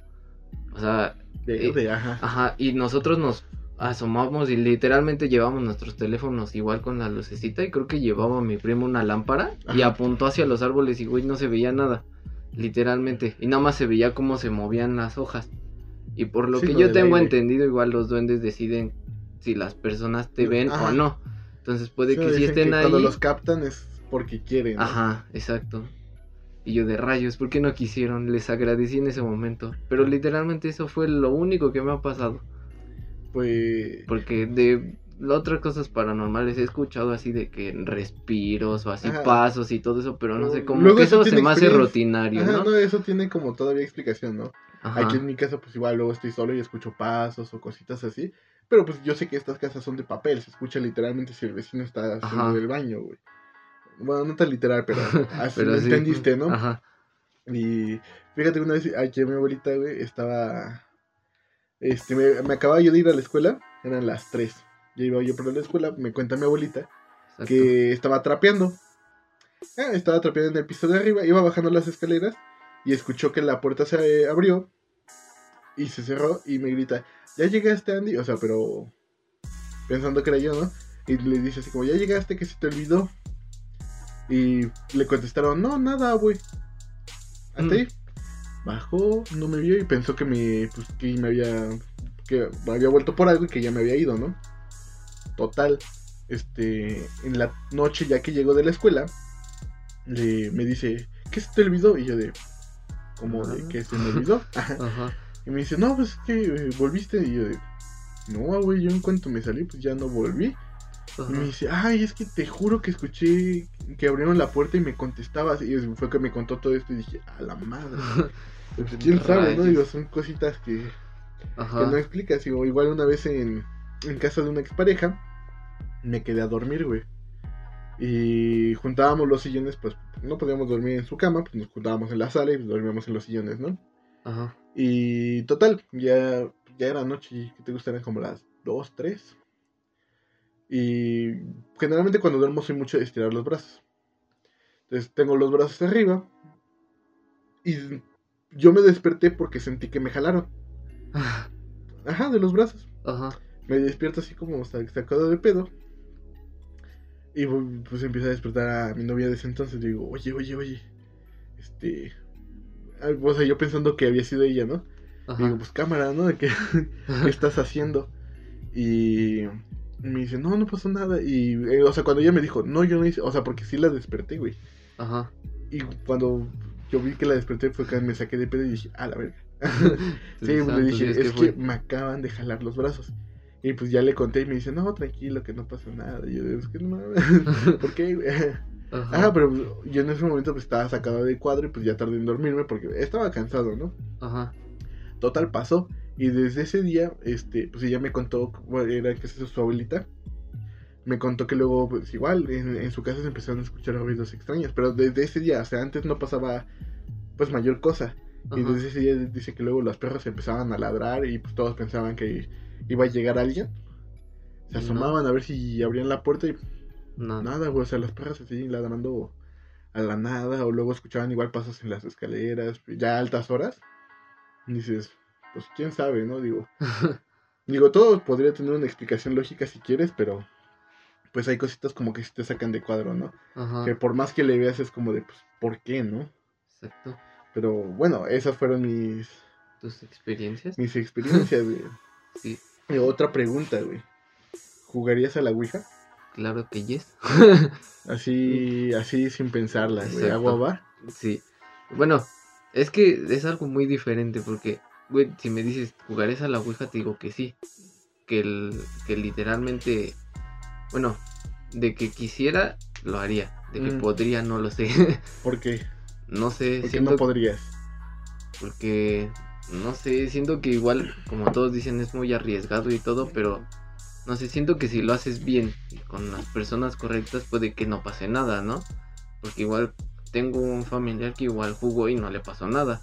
O sea, De, eh, de- ajá. ajá, y nosotros nos asomamos y literalmente llevamos nuestros teléfonos igual con la lucecita y creo que llevaba mi primo una lámpara y apuntó hacia los árboles y güey no se veía nada, literalmente, y nada más se veía cómo se movían las hojas. Y por lo Sí, que yo tengo aire. entendido, igual los duendes deciden si las personas te ven Ajá. o no. Entonces puede Sí, que dicen estén que ahí. Cuando los captan es porque quieren. ¿no? Ajá, exacto. Y yo de rayos, ¿por qué no quisieron? Les agradecí en ese momento. Pero literalmente eso fue lo único que me ha pasado. Pues. Porque de otras cosas paranormales he escuchado así de que respiros o así Ajá. pasos y todo eso, pero no sé, como Luego que eso eso se me hace rutinario, Ajá, ¿no? no, eso tiene como todavía explicación, ¿no? Ajá. Aquí en mi casa, pues igual luego estoy solo y escucho pasos o cositas así. Pero pues yo sé que estas casas son de papel, se escucha literalmente si el vecino está haciendo Ajá. el baño, güey. Bueno, no tan literal, pero así Pero lo sí. entendiste, ¿no? Ajá. Y fíjate, una vez aquí mi abuelita, güey, estaba. Este, me, me acababa yo de ir a la escuela, eran las 3. Ya iba yo por la escuela, me cuenta mi abuelita exacto. que estaba trapeando. Ah, estaba trapeando en el piso de arriba, iba bajando las escaleras y escuchó que la puerta se abrió y se cerró y me grita, ¿ya llegaste Andy? O sea, pero pensando que era yo, ¿no? Y le dice así como, ¿ya llegaste? que se te olvidó? Y le contestaron, no, nada, güey. Hasta Mm. ahí. Bajó, no me vio y pensó que me, pues, que me había, que me había vuelto por algo y que ya me había ido, ¿no? Total, este, en la noche ya que llegó de la escuela, le, me dice, ¿qué se te olvidó? Y yo de, ¿cómo de Ah. qué se me olvidó? Ajá. Y me dice, no, pues es que eh, volviste. Y yo de, no, güey, yo en cuanto me salí, pues ya no volví. Y me dice, ay, es que te juro que escuché que abrieron la puerta y me contestabas. Y fue que me contó todo esto y dije, a la madre. Pues, ¿Quién sabe, no? Digo, son cositas que, no explicas. Digo, igual una vez en, en casa de una expareja, me quedé a dormir, güey. Y juntábamos los sillones, pues no podíamos dormir en su cama, pues nos juntábamos en la sala y pues, dormíamos en los sillones, ¿no? Ajá. Y total, ya, ya era noche, que te gustan como las 2, 3. Y generalmente cuando duermo soy mucho de estirar los brazos. Entonces tengo los brazos arriba. Y yo me desperté porque sentí que me jalaron. Ajá, de los brazos. Ajá. Me despierto así como sa- sacado de pedo. Y pues empiezo a despertar a mi novia de ese entonces. Digo, oye, oye, oye. Este. O sea, yo pensando que había sido ella, ¿no? Ajá. Digo, pues cámara, ¿no? ¿De qué, qué estás haciendo? Y me dice, no, no pasó nada. Y, eh, o sea, cuando ella me dijo, no, yo no hice, o sea, porque sí la desperté, güey. Ajá. Y cuando yo vi que la desperté fue que me saqué de pedo y dije, a la verga. sí, pues, le dije, es ¿qué que me acaban de jalar los brazos. Y pues ya le conté y me dice, no, tranquilo, que no pasa nada. Y yo, es que no mames, ¿por qué, güey? Ajá. Ajá, pero yo en ese momento pues estaba sacado de cuadro y pues ya tardé en dormirme porque estaba cansado, ¿no? Ajá. Total pasó. Y desde ese día, este, pues ella me contó, bueno, era que es su abuelita. Me contó que luego, pues igual, en, en su casa se empezaron a escuchar ruidos extraños. Pero desde ese día, o sea, antes no pasaba, pues mayor cosa. Y desde ese día dice que luego los perros empezaban a ladrar y pues todos pensaban que iba a llegar alguien. Se asomaban a ver si abrían la puerta y No. nada, güey. O sea, las perras así ladrando a la nada. O luego escuchaban igual pasos en las escaleras, ya a altas horas. Y dices, pues quién sabe, ¿no? Digo, digo, todo podría tener una explicación lógica si quieres, pero pues hay cositas como que sí te sacan de cuadro, ¿no? Ajá. Que por más que le veas es como de, pues, ¿por qué, no? Exacto. Pero bueno, esas fueron mis, ¿Tus experiencias? mis experiencias, güey. Sí, Y otra pregunta, güey. ¿Jugarías a la Ouija? Claro que yes. Así, así sin pensarla, güey. ¿Agua va? Sí. Bueno, es que es algo muy diferente porque, güey, si me dices, ¿jugarías a la Ouija? Te digo que sí. Que, el, que literalmente, bueno, de que quisiera, lo haría. De que Mm. podría, no lo sé. ¿Por qué? no sé, Porque siento no podrías. porque, no sé, siento que igual, como todos dicen, es muy arriesgado y todo, pero, no sé, siento que si lo haces bien y con las personas correctas puede que no pase nada, ¿no? Porque igual tengo un familiar que igual jugó y no le pasó nada.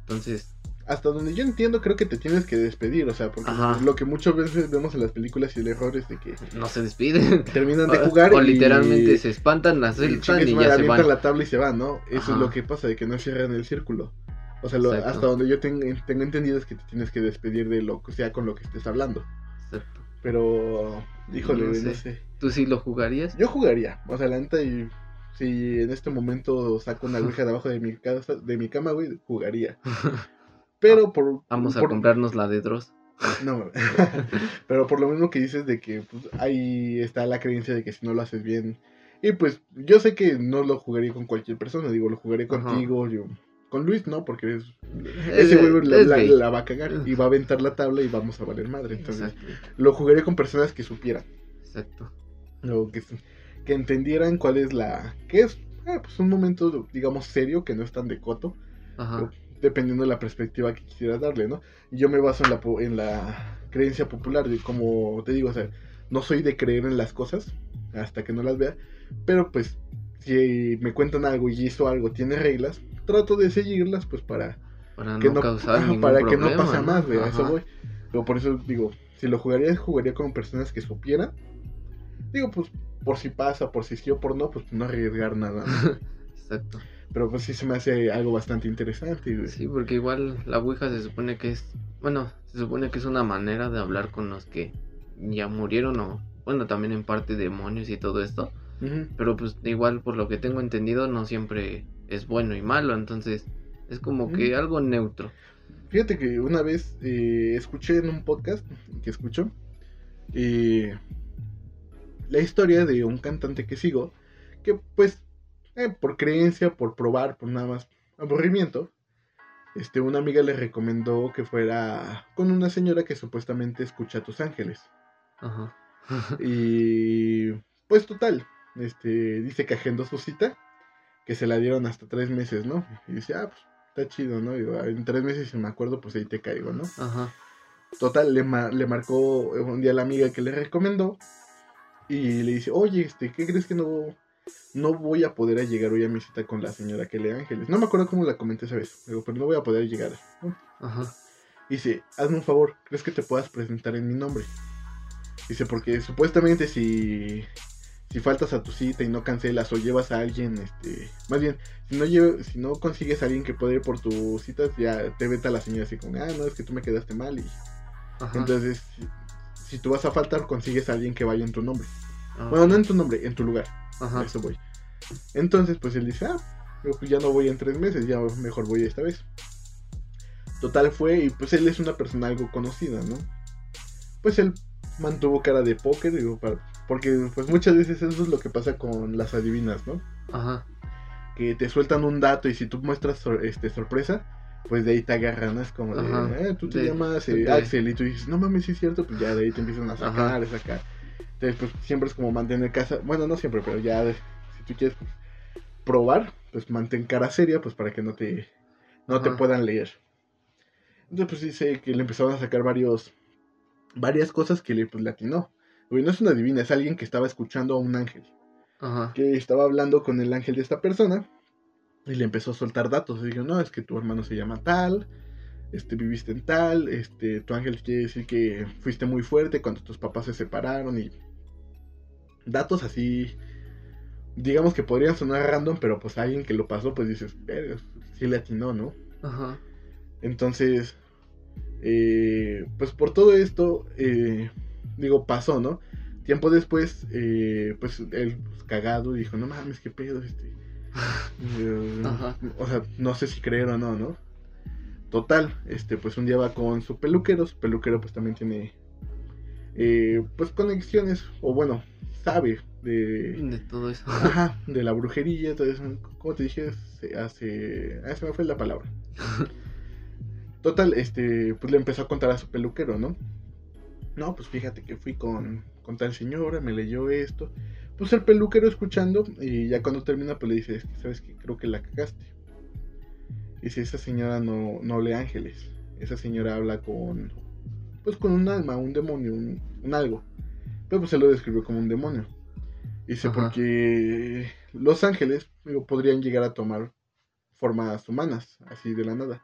Entonces, Hasta donde yo entiendo, creo que te tienes que despedir. O sea, porque Ajá. lo que muchas veces vemos en las películas y el error es de que no se despiden. terminan de jugar o y literalmente se espantan, la y y ya se van. la tabla y se van, ¿no? Eso Ajá. es lo que pasa, de que no cierran el círculo. O sea, lo- hasta donde yo tengo, tengo entendido es que te tienes que despedir de lo que sea con lo que estés hablando. Exacto. Pero, híjole, No güey, no sé. sé. ¿Tú sí lo jugarías? Yo jugaría, o sea, la neta, y si en este momento saco una ouija debajo de mi, casa, de mi cama, güey, jugaría. Pero por... Vamos a comprarnos la de Dross. No, pero por lo mismo que dices de que pues, ahí está la creencia de que si no lo haces bien... Y pues yo sé que no lo jugaría con cualquier persona, digo, lo jugaré Ajá. contigo, yo... Con Luis no, porque es, Es- ese güey la, va a cagar y va a aventar la tabla y vamos a valer madre. Entonces Exacto. lo jugaré con personas que supieran. Exacto. o que, que entendieran cuál es la que es eh, pues un momento digamos serio que no es tan de coto Ajá. dependiendo de la perspectiva que quisieras darle no y yo me baso en la en la creencia popular de como te digo o sea no soy de creer en las cosas hasta que no las vea pero pues si me cuentan algo y hizo algo tiene reglas trato de seguirlas pues para Para que no, no, causar para que problema. no pase más güey, a eso Ajá. voy pero por eso digo si lo jugaría jugaría con personas que supieran digo pues por si pasa por si sí o por no pues no arriesgar nada. Exacto. pero pues sí se me hace algo bastante interesante güey. Sí, porque igual la Ouija se supone que es, bueno, se supone que es una manera de hablar con los que ya murieron o, bueno, también en parte demonios y todo esto, pero pues igual por lo que tengo entendido no siempre es bueno y malo, entonces es como que algo neutro. Fíjate que una vez eh, escuché en un podcast que escucho eh, la historia de un cantante que sigo que pues eh, por creencia, por probar, por nada más aburrimiento, este, una amiga le recomendó que fuera con una señora que supuestamente escucha a tus ángeles. Ajá. Y pues total, este, dice que agendó su cita, que se la dieron hasta tres meses, ¿no? Y dice, ah, pues está chido, ¿no? Digo, en tres meses si me acuerdo, pues ahí te caigo, ¿no? Ajá. Total, le, ma- le marcó un día a la amiga que le recomendó y le dice, oye, este, ¿qué crees que no, no voy a poder llegar hoy a mi cita con la señora que lee ángeles? No me acuerdo cómo la comenté esa vez, digo, pero no voy a poder llegar. ¿no? Ajá. Dice, hazme un favor, ¿crees que te puedas presentar en mi nombre? Dice, porque supuestamente si, si faltas a tu cita y no cancelas o llevas a alguien, este, más bien, si no, lle- si no consigues a alguien que pueda ir por tus citas, ya te veta la señora así como, ah, no, es que tú me quedaste mal y Ajá. entonces, si, si tú vas a faltar, consigues a alguien que vaya en tu nombre. Ah, Bueno, no en tu nombre, en tu lugar. Ajá. A eso voy. Entonces, pues él dice, ah, pues ya no voy en tres meses, ya mejor voy esta vez. Total fue, y pues él es una persona algo conocida, ¿no? Pues él mantuvo cara de póker, digo, para- porque pues muchas veces eso es lo que pasa con las adivinas, ¿no? Ajá. Que te sueltan un dato y si tú muestras sor- este, sorpresa, pues de ahí te agarran, ¿no? Es como de, Ajá. "Eh, tú te De- llamas eh, de- Axel y tú dices, no mames, sí es cierto, pues ya de ahí te empiezan a sacar, a sacar. Entonces, pues siempre es como mantener casa, bueno, no siempre, pero ya de- si tú quieres pues, probar, pues mantén cara seria, pues para que no te, no te puedan leer. Entonces, pues dice que le empezaron a sacar varios, varias cosas que le pues, le atinó. Güey, no es una divina, es alguien que estaba escuchando a un ángel Ajá. que estaba hablando con el ángel de esta persona y le empezó a soltar datos. Dijo, no, es que tu hermano se llama tal, este, viviste en tal, este, tu ángel quiere decir que fuiste muy fuerte cuando tus papás se separaron y datos así, digamos que podrían sonar random, pero pues alguien que lo pasó, pues dices, sí le atinó, ¿no? Ajá. Entonces, eh, pues por todo esto, eh, digo, pasó, ¿no? Tiempo después, eh, pues él pues, cagado dijo, no mames, qué pedo, este. o sea, no sé si creer o no, ¿no? Total, este, pues un día va con su peluquero, su peluquero pues también tiene, pues conexiones, o bueno, sabe de... De todo eso. Ajá, de la brujería, todo eso. Como te dije, se hace... Ah, se me fue la palabra. Total, este, pues le empezó a contar a su peluquero, ¿no? No, pues fíjate que fui con, con tal señora, me leyó esto. Pues el peluquero escuchando y ya cuando termina pues le dice, ¿sabes qué? Creo que la cagaste. Dice, esa señora no, no lee ángeles. Esa señora habla con, pues con un alma, un demonio, un, algo. Pero pues se lo describió como un demonio. Dice, porque los ángeles podrían llegar a tomar formas humanas, así de la nada.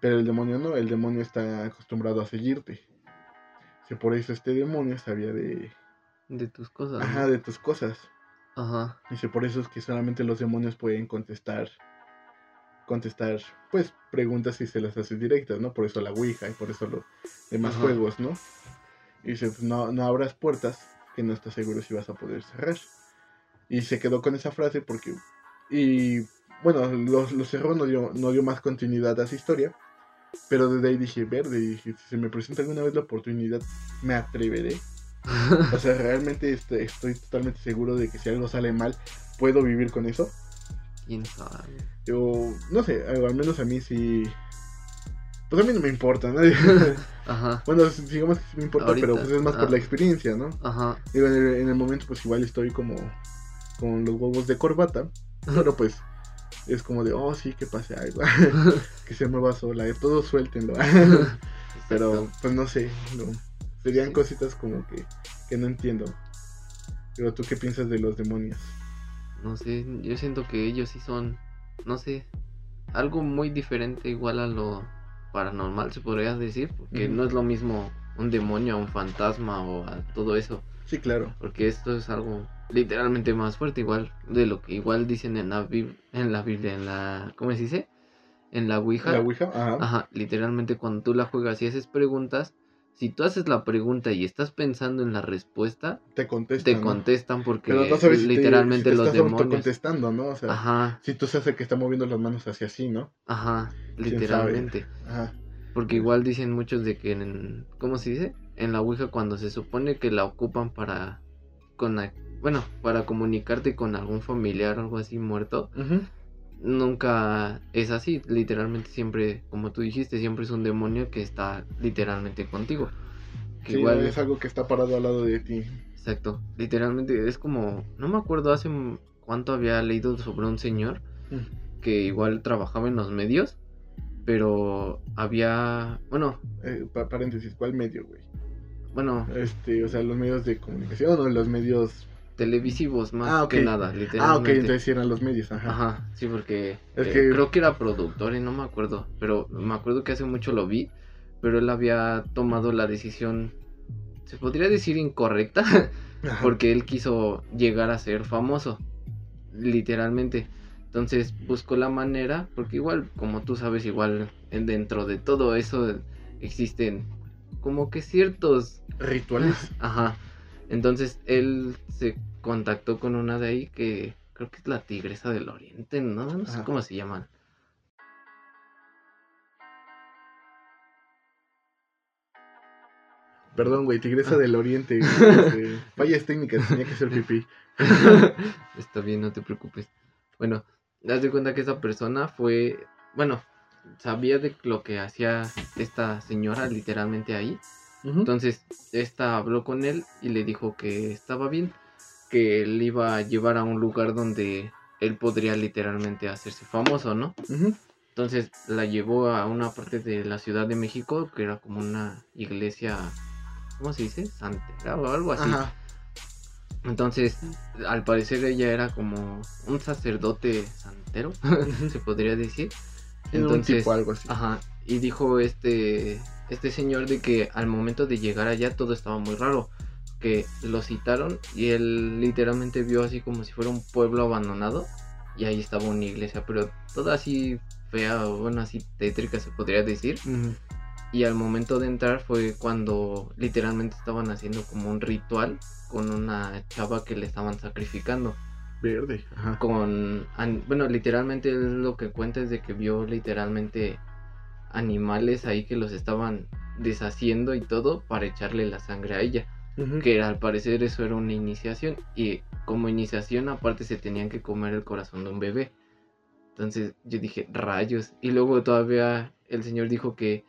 Pero el demonio no, el demonio está acostumbrado a seguirte. Si por eso este demonio sabía de... De tus cosas. Ajá, de tus cosas. Ajá. Dice, por eso es que solamente los demonios pueden contestar, contestar, pues, preguntas si se las haces directas, ¿no? Por eso la Ouija y por eso los demás juegos, ¿no? Y dice, pues, no, no abras puertas que no estás seguro si vas a poder cerrar. Y se quedó con esa frase porque... Y bueno, lo, lo cerró, no dio, no dio más continuidad a esa historia. Pero desde ahí dije, verde, dije, si se me presenta alguna vez la oportunidad, me atreveré. o sea, realmente este, estoy, totalmente seguro de que si algo sale mal, puedo vivir con eso. ¿Quién sabe? Yo, no sé, al menos a mí sí. Pues a mí no me importa, ¿no? Ajá. Bueno, digamos que sí me importa, pero pues es más por la experiencia, ¿no? Ajá. Digo, en el, en el momento, pues igual estoy como con los huevos de corbata. Pero pues es como de, oh, sí, que pase algo. que se mueva sola, eh, todos suéltenlo. Pero, pues no sé, serían cositas como que, que no entiendo. Pero tú qué piensas de los demonios? No sé, yo siento que ellos sí son, no sé, algo muy diferente igual a lo paranormal se podría decir, porque no es lo mismo un demonio a un fantasma o a todo eso. Sí, claro. Porque esto es algo literalmente más fuerte, igual de lo que igual dicen en la, en la Biblia, en la, ¿cómo se dice? En la Ouija. La Ouija, ajá. Ajá, literalmente cuando tú la juegas y haces preguntas, si tú haces la pregunta y estás pensando en la respuesta, te contestan. Te contestan porque literalmente los demonios. contestando, ¿no? O sea, Ajá. si tú sabes que está moviendo las manos hacia así, ¿no? Ajá, literalmente. Ajá. Porque igual dicen muchos de que en, ¿cómo se dice? En la Ouija cuando se supone que la ocupan para con bueno, para comunicarte con algún familiar o algo así muerto, nunca es así. Literalmente siempre, como tú dijiste, siempre es un demonio que está literalmente contigo. Que igual es algo que está parado al lado de ti. Exacto. Literalmente es como, no me acuerdo hace cuánto había leído sobre un señor que igual trabajaba en los medios, pero había, bueno, eh, paréntesis, ¿cuál medio, güey? Bueno, este, o sea, los medios de comunicación o los medios televisivos más ah, que nada, literalmente. Ah, ok, entonces eran los medios, ajá. Ajá, sí, porque eh, creo que era productor y no me acuerdo, pero me acuerdo que hace mucho lo vi, pero él había tomado la decisión, se podría decir incorrecta, porque él quiso llegar a ser famoso, literalmente. Entonces buscó la manera, porque igual, como tú sabes, igual dentro de todo eso existen como que ciertos rituales. Ajá. Entonces él se contactó con una de ahí que creo que es la tigresa del oriente, no, no sé cómo se llaman. Perdón, güey, tigresa del oriente. Este, fallas técnicas, tenía que ser pipí. Está bien, no te preocupes. Bueno, das de cuenta que esa persona fue, bueno, sabía de lo que hacía esta señora literalmente ahí entonces, esta habló con él y le dijo que estaba bien, que él iba a llevar a un lugar donde él podría literalmente hacerse famoso, ¿no? Entonces la llevó a una parte de la Ciudad de México que era como una iglesia, ¿cómo se dice? Santera o algo así. Entonces, al parecer ella era como un sacerdote santero, se podría decir. Entonces, un tipo algo así. Ajá. y dijo este, este señor de que al momento de llegar allá todo estaba muy raro. Que lo citaron y él literalmente vio así como si fuera un pueblo abandonado. Y ahí estaba una iglesia, pero toda así fea, bueno, así tétrica se podría decir. Y al momento de entrar fue cuando literalmente estaban haciendo como un ritual con una chava que le estaban sacrificando. Verde. Ajá. Con, an- bueno, literalmente lo que cuenta es de que vio literalmente animales ahí que los estaban deshaciendo y todo para echarle la sangre a ella. Que al parecer eso era una iniciación. Y como iniciación aparte se tenían que comer el corazón de un bebé. Entonces yo dije, rayos. Y luego todavía el señor dijo que,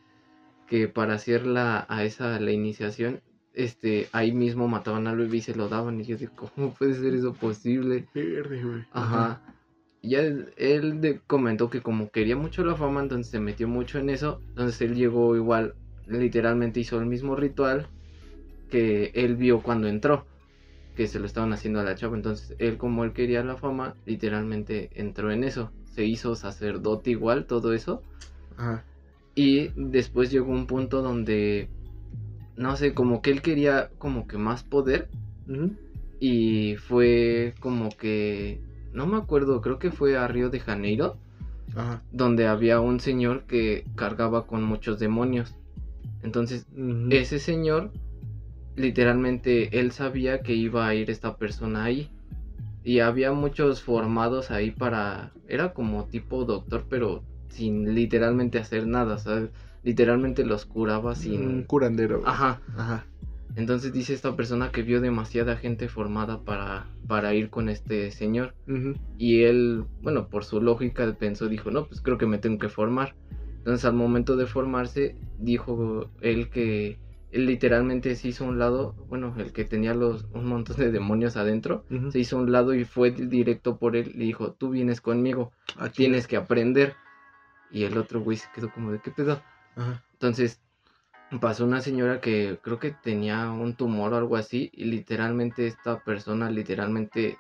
que para hacer la, a esa la iniciación, este, ahí mismo mataban al bebé y se lo daban. Y yo dije, ¿cómo puede ser eso posible? Ajá. Ya él, él de- comentó que como quería mucho la fama, entonces se metió mucho en eso. Entonces él llegó igual, literalmente hizo el mismo ritual que él vio cuando entró, que se lo estaban haciendo a la chava. Entonces él como él quería la fama, literalmente entró en eso. Se hizo sacerdote igual, todo eso. Ajá. Y después llegó un punto donde, no sé, como que él quería como que más poder. Y fue como que, no me acuerdo, creo que fue a Río de Janeiro, Ajá. donde había un señor que cargaba con muchos demonios. Entonces, ese señor, literalmente, él sabía que iba a ir esta persona ahí. Y había muchos formados ahí para... Era como tipo doctor, pero sin literalmente hacer nada, ¿sabes? Literalmente los curaba Un sin... curandero. güey. Ajá. Ajá. Entonces dice esta persona que vio demasiada gente formada para, para ir con este señor. Y él, bueno, por su lógica pensó, dijo, no, pues creo que me tengo que formar. Entonces al momento de formarse, dijo él que él literalmente se hizo a un lado, bueno, el que tenía los, un montón de demonios adentro, se hizo a un lado y fue directo por él. Le dijo, tú vienes conmigo, Ah, tienes que aprender. Y el otro güey se quedó como de, ¿qué pedo? Ajá. Entonces pasó una señora que creo que tenía un tumor o algo así y literalmente esta persona literalmente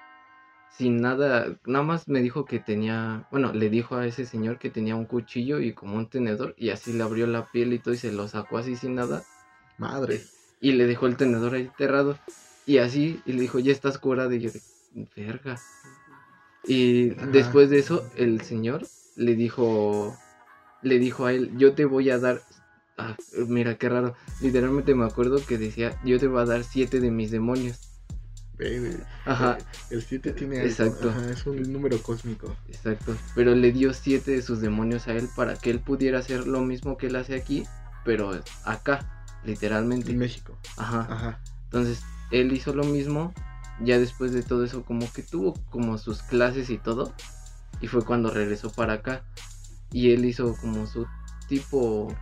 sin nada, nada más me dijo que tenía, bueno, le dijo a ese señor que tenía un cuchillo y como un tenedor y así le abrió la piel y todo y se lo sacó así sin nada Madre. y le dejó el tenedor ahí enterrado y así y le dijo, ya estás curada y yo de, verga. Y Ajá. después de eso el señor le dijo, le dijo a él, yo te voy a dar, ah, mira qué raro, literalmente me acuerdo que decía, yo te voy a dar siete de mis demonios. Ajá, El 7 tiene algo. Exacto. Ajá, es un número cósmico. exacto. Pero le dio siete de sus demonios a él para que él pudiera hacer lo mismo que él hace aquí, pero acá, literalmente. En México. Ajá. Ajá. Entonces, él hizo lo mismo. Ya después de todo eso, como que tuvo como sus clases y todo. Y fue cuando regresó para acá. Y él hizo como su tipo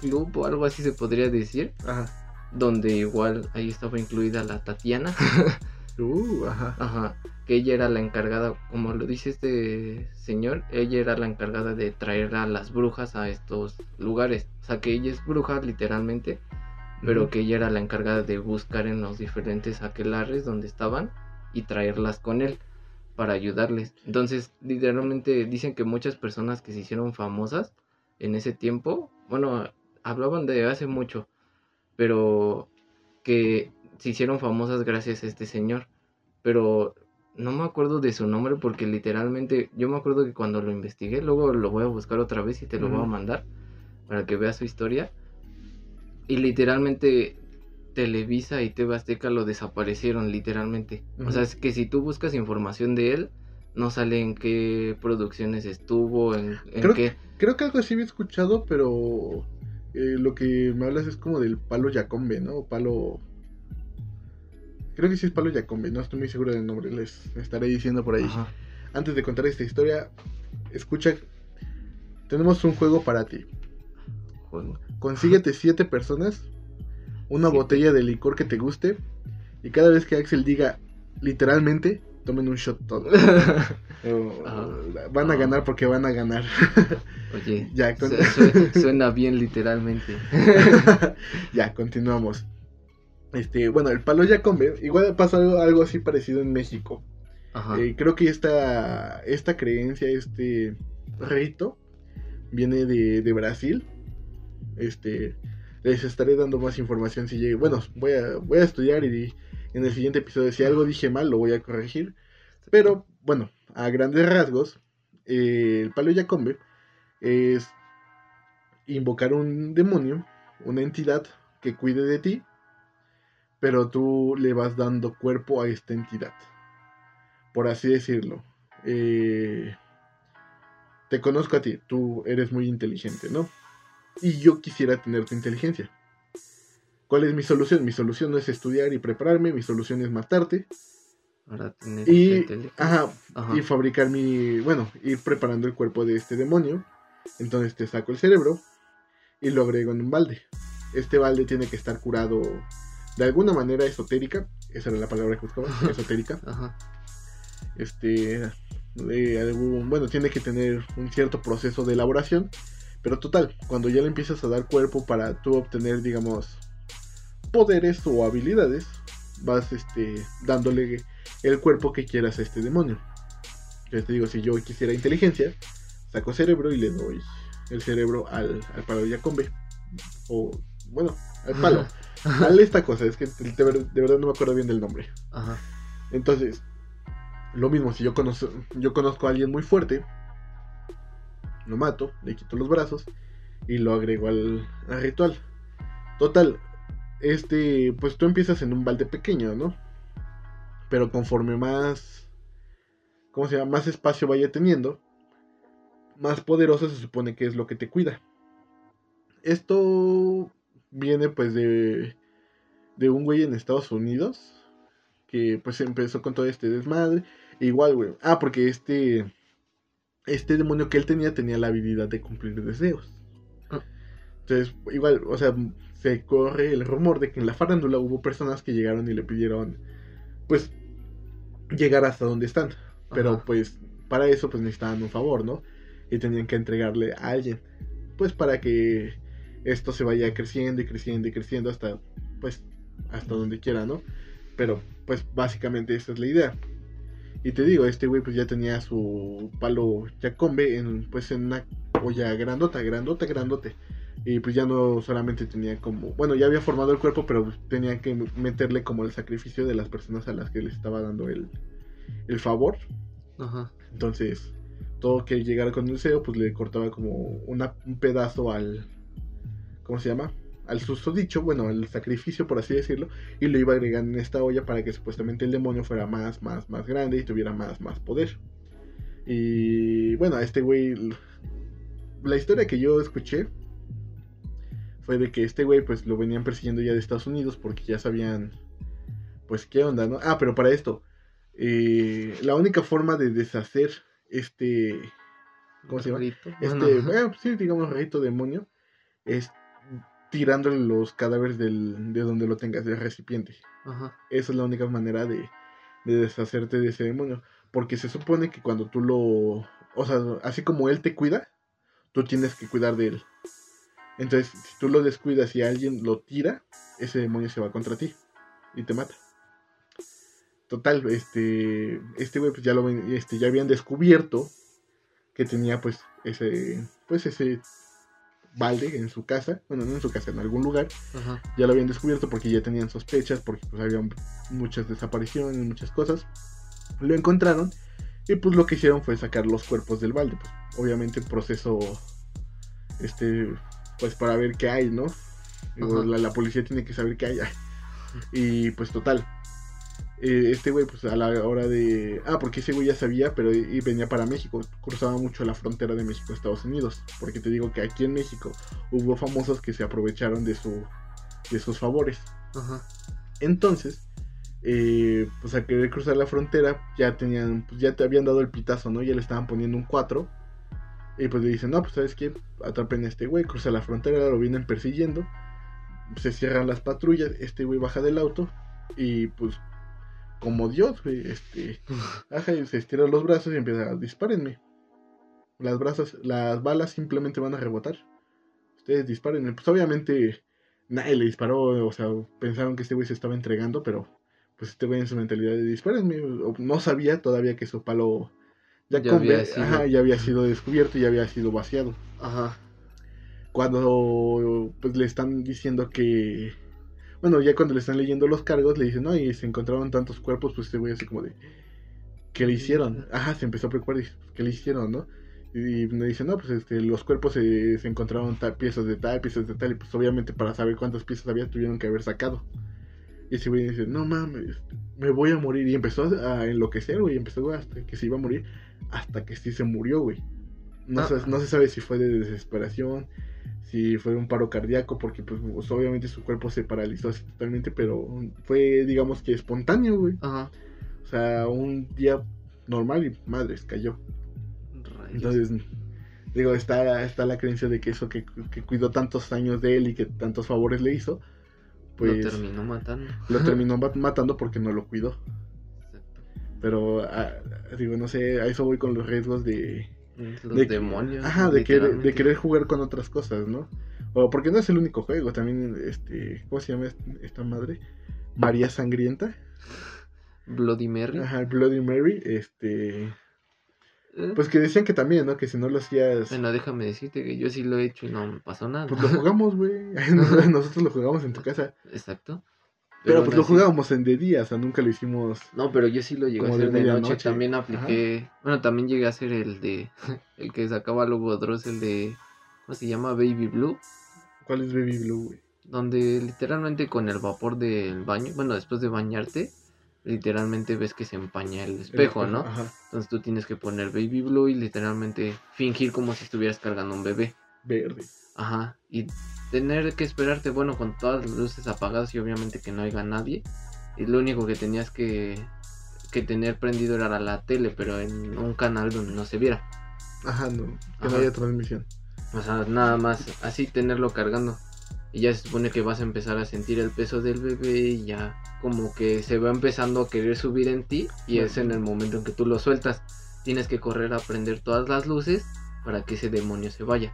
club o algo así se podría decir. Ajá. Donde igual ahí estaba incluida la Tatiana. Uh, ajá. Ajá. Que ella era la encargada, como lo dice este señor, ella era la encargada de traer a las brujas a estos lugares. O sea, que ella es bruja literalmente pero que ella era la encargada de buscar en los diferentes aquelares donde estaban y traerlas con él para ayudarles. Entonces, literalmente dicen que muchas personas que se hicieron famosas en ese tiempo, bueno, hablaban de hace mucho, pero que se hicieron famosas gracias a este señor. Pero no me acuerdo de su nombre porque literalmente yo me acuerdo que cuando lo investigué, luego lo voy a buscar otra vez y te lo voy a mandar para que veas su historia. Y literalmente Televisa y TV Azteca lo desaparecieron literalmente. O sea, es que si tú buscas información de él, no sale en qué producciones estuvo, en, en Creo qué... Creo que algo así había escuchado, pero eh, lo que me hablas es como del palo Yacombe, ¿no? Palo. Creo que sí es palo Yacombe, no estoy muy seguro del nombre, les estaré diciendo por ahí. Ajá. Antes de contar esta historia, escucha. Tenemos un juego para ti. Juego. Consíguete siete personas, una botella de licor que te guste, y cada vez que Axel diga literalmente, tomen un shot todos. O- Ajá. van a Ah. ganar porque van a ganar. Oye, Ya, con- suena bien literalmente. ya, continuamos. Este, bueno, el palo Yacombe, igual pasó algo, algo así parecido en México. Ajá. Eh, creo que esta, esta creencia, este rito, viene de, de Brasil. Este, les estaré dando más información si llegue. Bueno, voy a, voy a estudiar y en el siguiente episodio, si algo dije mal, lo voy a corregir. Pero, bueno, a grandes rasgos, eh, el palo yacombe es invocar un demonio, una entidad que cuide de ti, pero tú le vas dando cuerpo a esta entidad. Por así decirlo. Eh, te conozco a ti, tú eres muy inteligente, ¿no? Y yo quisiera tener tu inteligencia. ¿Cuál es mi solución? Mi solución no es estudiar y prepararme, mi solución es matarte. Para tener Y, inteligencia. ajá, Ajá. y fabricar mi, bueno, ir preparando el cuerpo de este demonio. Entonces te saco el cerebro y lo agrego en un balde. Este balde tiene que estar curado de alguna manera esotérica. Esa era la palabra que buscaba, esotérica. Ajá. Este, de algún, bueno, tiene que tener un cierto proceso de elaboración. Pero total, cuando ya le empiezas a dar cuerpo para tú obtener, digamos, poderes o habilidades, vas este, dándole el cuerpo que quieras a este demonio. Entonces te digo, si yo quisiera inteligencia, saco cerebro y le doy el cerebro al, al palo de Yacombe. O, bueno, al palo. Al esta cosa, es que de, ver- de verdad no me acuerdo bien del nombre. Ajá. Entonces, lo mismo, si yo conozco, yo conozco a alguien muy fuerte, lo mato, le quito los brazos y lo agrego al, al ritual. Total, este, pues tú empiezas en un balde pequeño, ¿no? Pero conforme más, ¿cómo se llama? Más espacio vaya teniendo, más poderoso se supone que es lo que te cuida. Esto viene pues de, de un güey en Estados Unidos que pues empezó con todo este desmadre. Igual, güey. Ah, porque este este demonio que él tenía tenía la habilidad de cumplir deseos. Ah. Entonces, igual, o sea, se corre el rumor de que en la farándula hubo personas que llegaron y le pidieron pues llegar hasta donde están. Pero Ajá. pues para eso pues necesitaban un favor, ¿no? Y tenían que entregarle a alguien. Pues para que esto se vaya creciendo y creciendo y creciendo hasta pues hasta donde quiera, ¿no? Pero pues básicamente esa es la idea. Y te digo, este güey pues ya tenía su palo yacombe en pues en una olla grandota, grandota, grandote. Y pues ya no solamente tenía como, bueno, ya había formado el cuerpo, pero tenía que meterle como el sacrificio de las personas a las que le estaba dando el, el favor. Ajá. Entonces, todo que llegara con un deseo, pues le cortaba como una, un pedazo al. ¿Cómo se llama? Al susodicho, bueno, al sacrificio, por así decirlo, y lo iba agregando en esta olla para que supuestamente el demonio fuera más, más, más grande y tuviera más, más poder. Y bueno, a este güey. La historia que yo escuché fue de que este güey, pues lo venían persiguiendo ya de Estados Unidos porque ya sabían, pues, qué onda, ¿no? Ah, pero para esto, eh, la única forma de deshacer este ¿Cómo se llama? Rito. este Bueno, eh, sí digamos rito demonio es tirándole los cadáveres del, de donde lo tengas del recipiente. Ajá. esa es la única manera de, de deshacerte de ese demonio. Porque se supone que cuando tú lo o sea así como él te cuida tú tienes que cuidar de él. Entonces si tú lo descuidas y alguien lo tira ese demonio se va contra ti y te mata. Total, este, este güey pues ya lo este, ya habían descubierto que tenía pues ese, pues ese balde en su casa, bueno no en su casa, en algún lugar, Ajá. ya lo habían descubierto porque ya tenían sospechas, porque pues había muchas desapariciones, muchas cosas, lo encontraron y pues lo que hicieron fue sacar los cuerpos del balde, pues obviamente proceso, este, pues para ver qué hay, ¿no? La, la policía tiene que saber qué hay. Y pues total. Eh, este güey, pues a la hora de. Ah, porque ese güey ya sabía, pero y venía para México. Cruzaba mucho la frontera de México a Estados Unidos. Porque te digo que aquí en México hubo famosos que se aprovecharon de su de sus favores. Ajá. Entonces, eh, pues al querer cruzar la frontera, ya tenían, pues ya te habían dado el pitazo, ¿no? Ya le estaban poniendo un 4. Y pues le dicen, no, pues sabes qué, atrapen a este güey, cruza la frontera, lo vienen persiguiendo. Se cierran las patrullas, este güey baja del auto. Y pues, como Dios, güey, este, baja y se estira los brazos y empieza a dispárenme. Las brazos, las balas simplemente van a rebotar. Ustedes dispárenme. Pues obviamente nadie le disparó, o sea, pensaron que este güey se estaba entregando, pero pues este güey en su mentalidad de dispárenme, no sabía todavía que su palo Ya, Ya había sido. ajá, ya había sido descubierto y ya había sido vaciado. Ajá. Cuando pues le están diciendo que... Bueno, ya cuando le están leyendo los cargos, le dicen, no, y se encontraron tantos cuerpos, pues este güey así como de... ¿Qué le hicieron? Ajá, se empezó a preocupar dice, ¿qué le hicieron, no? Y me dicen, no, pues este, los cuerpos se, se encontraron tal, piezas de tal, piezas de tal, y pues obviamente para saber cuántas piezas había tuvieron que haber sacado. Y ese güey dice, no mames, me voy a morir. Y empezó a enloquecer, güey, empezó hasta que se iba a morir, hasta que sí se murió, güey. No, Ah. se, no se sabe si fue de desesperación, si fue un paro cardíaco, porque pues obviamente su cuerpo se paralizó así totalmente, pero fue digamos que espontáneo, güey. Ajá. O sea, un día normal y madres, cayó. Rayos. Entonces, digo, está, está la creencia de que eso que, que cuidó tantos años de él y que tantos favores le hizo, pues lo terminó matando. lo terminó ma- matando porque no lo cuidó. Exacto. Pero, ah, digo, no sé, a eso voy con los riesgos de... Los de- demonios. Ajá, de, querer, de literalmente. querer jugar con otras cosas, ¿no? O porque no es el único juego, también, este, ¿cómo se llama est- esta madre? María Sangrienta. Bloody Mary. Ajá, Bloody Mary, este... Eh, Pues que decían que también, ¿no? Que si no lo hacías... Bueno, déjame decirte que yo sí lo he hecho y no me pasó nada. Pues lo jugamos, güey. Nosotros lo jugamos en tu casa. Exacto. Pero pues lo jugábamos en de día, o sea, nunca lo hicimos. No, pero yo sí lo llegué a hacer de de, noche. medianoche. También apliqué. Bueno, también llegué a hacer el de. El que sacaba Lobo Dross, el de. ¿Cómo se llama? Baby Blue. ¿Cuál es Baby Blue, güey? Donde literalmente con el vapor del baño. Bueno, después de bañarte. Literalmente ves que se empaña el El espejo, ¿no? Ajá, Entonces tú tienes que poner Baby Blue y literalmente fingir como si estuvieras cargando un bebé. verde. Ajá. Y tener que esperarte, bueno, con todas las luces apagadas y obviamente que no haya nadie. Y lo único que tenías que, que tener prendido era la tele, pero en un canal donde no se viera. Ajá, no. Que no haya transmisión. O sea, nada más así tenerlo cargando. Y ya se supone que vas a empezar a sentir el peso del bebé y ya como que se va empezando a querer subir en ti. Y es en el momento en que tú lo sueltas. Tienes que correr a prender todas las luces para que ese demonio se vaya.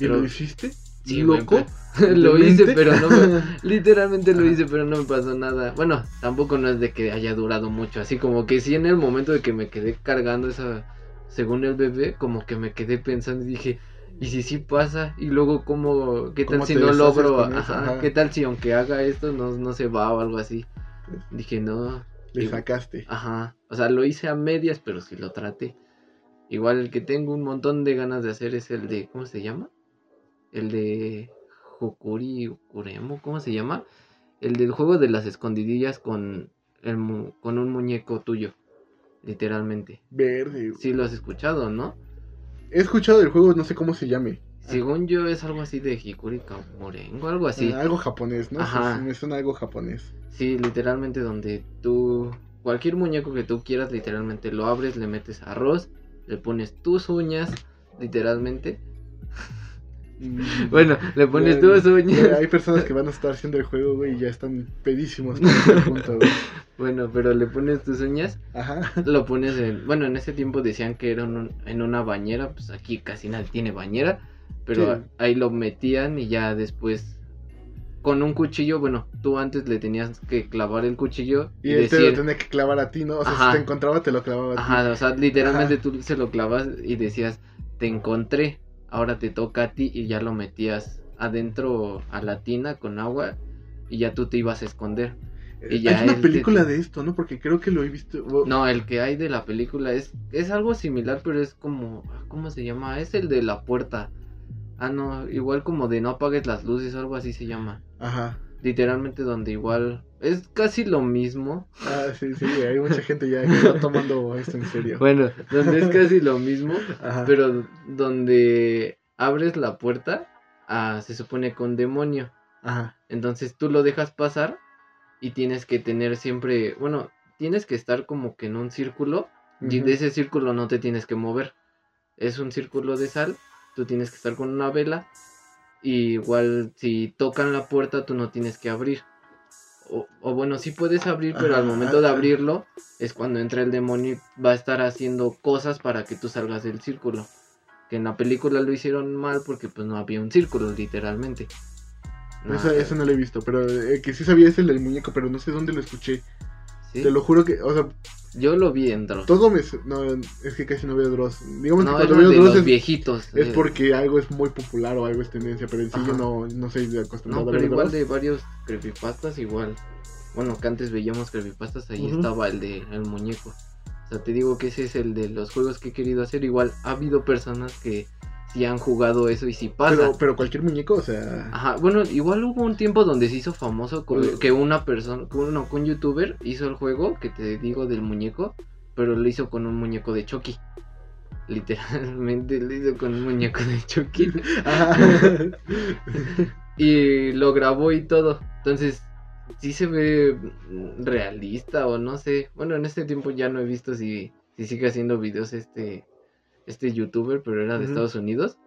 ¿Y lo hiciste? Sí, ¿Loco? lo hice, pero no me- Literalmente lo hice, pero no me pasó nada. Bueno, tampoco no es de que haya durado mucho. Así como que sí, en el momento de que me quedé cargando esa. Según el bebé, como que me quedé pensando y dije. ¿Y si sí pasa? Y luego, ¿cómo, ¿qué tal ¿Cómo si no logro? Ajá, Ajá. ¿Qué tal si aunque haga esto no, no se va o algo así? Dije, no. Le Y- sacaste. Ajá. O sea, lo hice a medias, pero sí lo traté. Igual el que tengo un montón de ganas de hacer es el de. ¿Cómo se llama? El de. Hokuri Ukuremo, ¿cómo se llama? El del juego de las escondidillas con, el, mu- con un muñeco tuyo. Literalmente. Verde. Sí lo has escuchado, ¿no? He escuchado el juego, no sé cómo se llame. Según yo es algo así de Hikuri Morengo, algo así. Ah, algo japonés, ¿no? Ajá. Sí, me suena algo japonés. Sí, literalmente donde tú, cualquier muñeco que tú quieras, literalmente lo abres, le metes arroz, le pones tus uñas, literalmente. Mm, Bueno, le pones ya uñas. Hay personas que van a estar haciendo el juego, güey, y ya están pedísimos punto, güey. Bueno, pero le pones tus uñas, Ajá. lo pones en, bueno, en ese tiempo decían que era en un- en una bañera, pues aquí casi nadie tiene bañera, pero Sí. ahí lo metían y ya después con un cuchillo, bueno, tú antes le tenías que clavar el cuchillo Y y, él te lo tenía que clavar a ti, ¿no? O sea, Ajá. si te encontraba, te lo clavaba a ti. Ajá, o sea, literalmente Ajá. tú se lo clavas y decías, te encontré, ahora te toca a ti y ya lo metías adentro a la tina con agua y ya tú te ibas a esconder. y ya Hay una película de esto, ¿no? Porque creo que lo he visto. No, el que hay de la película es, es algo similar, pero es como, ¿cómo se llama? Es el de la puerta. Ah, no, igual como de no apagues las luces algo así se llama. Ajá. Literalmente donde igual es casi lo mismo. Ah, sí, sí, hay mucha gente ya que está tomando esto en serio. Bueno, donde es casi lo mismo, Ajá. pero donde abres la puerta, ah, se supone con demonio. Ajá. Entonces tú lo dejas pasar y tienes que tener siempre, bueno, tienes que estar como que en un círculo y de ese círculo no te tienes que mover. Es un círculo de sal, tú tienes que estar con una vela y igual si tocan la puerta tú no tienes que abrir. O, o bueno, sí puedes abrir, pero al Ajá, momento de abrirlo es cuando entra el demonio y va a estar haciendo cosas para que tú salgas del círculo. Que en la película lo hicieron mal porque pues no había un círculo literalmente. Eso, eso no lo he visto, pero eh, que sí sabía es el del muñeco, pero no sé dónde lo escuché. ¿Sí? Te lo juro que, o sea, Yo lo vi en Dross. todo me... No, es que casi no veo Dross. Digamos No, que cuando veo de Dross los es, viejitos. es eh, porque algo es muy popular o algo es tendencia, pero en sí yo no, no soy de acostumbrado No, a pero ver igual Dross. de varios creepypastas, igual. Bueno, que antes veíamos creepypastas, ahí estaba el de el muñeco. O sea, te digo que ese es el de los juegos que he querido hacer. Igual ha habido personas que sí han jugado eso y sí pasa. Pero, pero cualquier muñeco, o sea... Ajá, bueno, igual hubo un tiempo donde se hizo famoso co- Uy. que una persona, que uno, que un youtuber hizo el juego que te digo del muñeco, pero lo hizo con un muñeco de Chucky. Literalmente lo hizo con un muñeco de Chucky. Y lo grabó y todo. Entonces, sí se ve realista o no sé. Bueno, en este tiempo ya no he visto si, si sigue haciendo videos este, este youtuber, pero era de. Estados Unidos.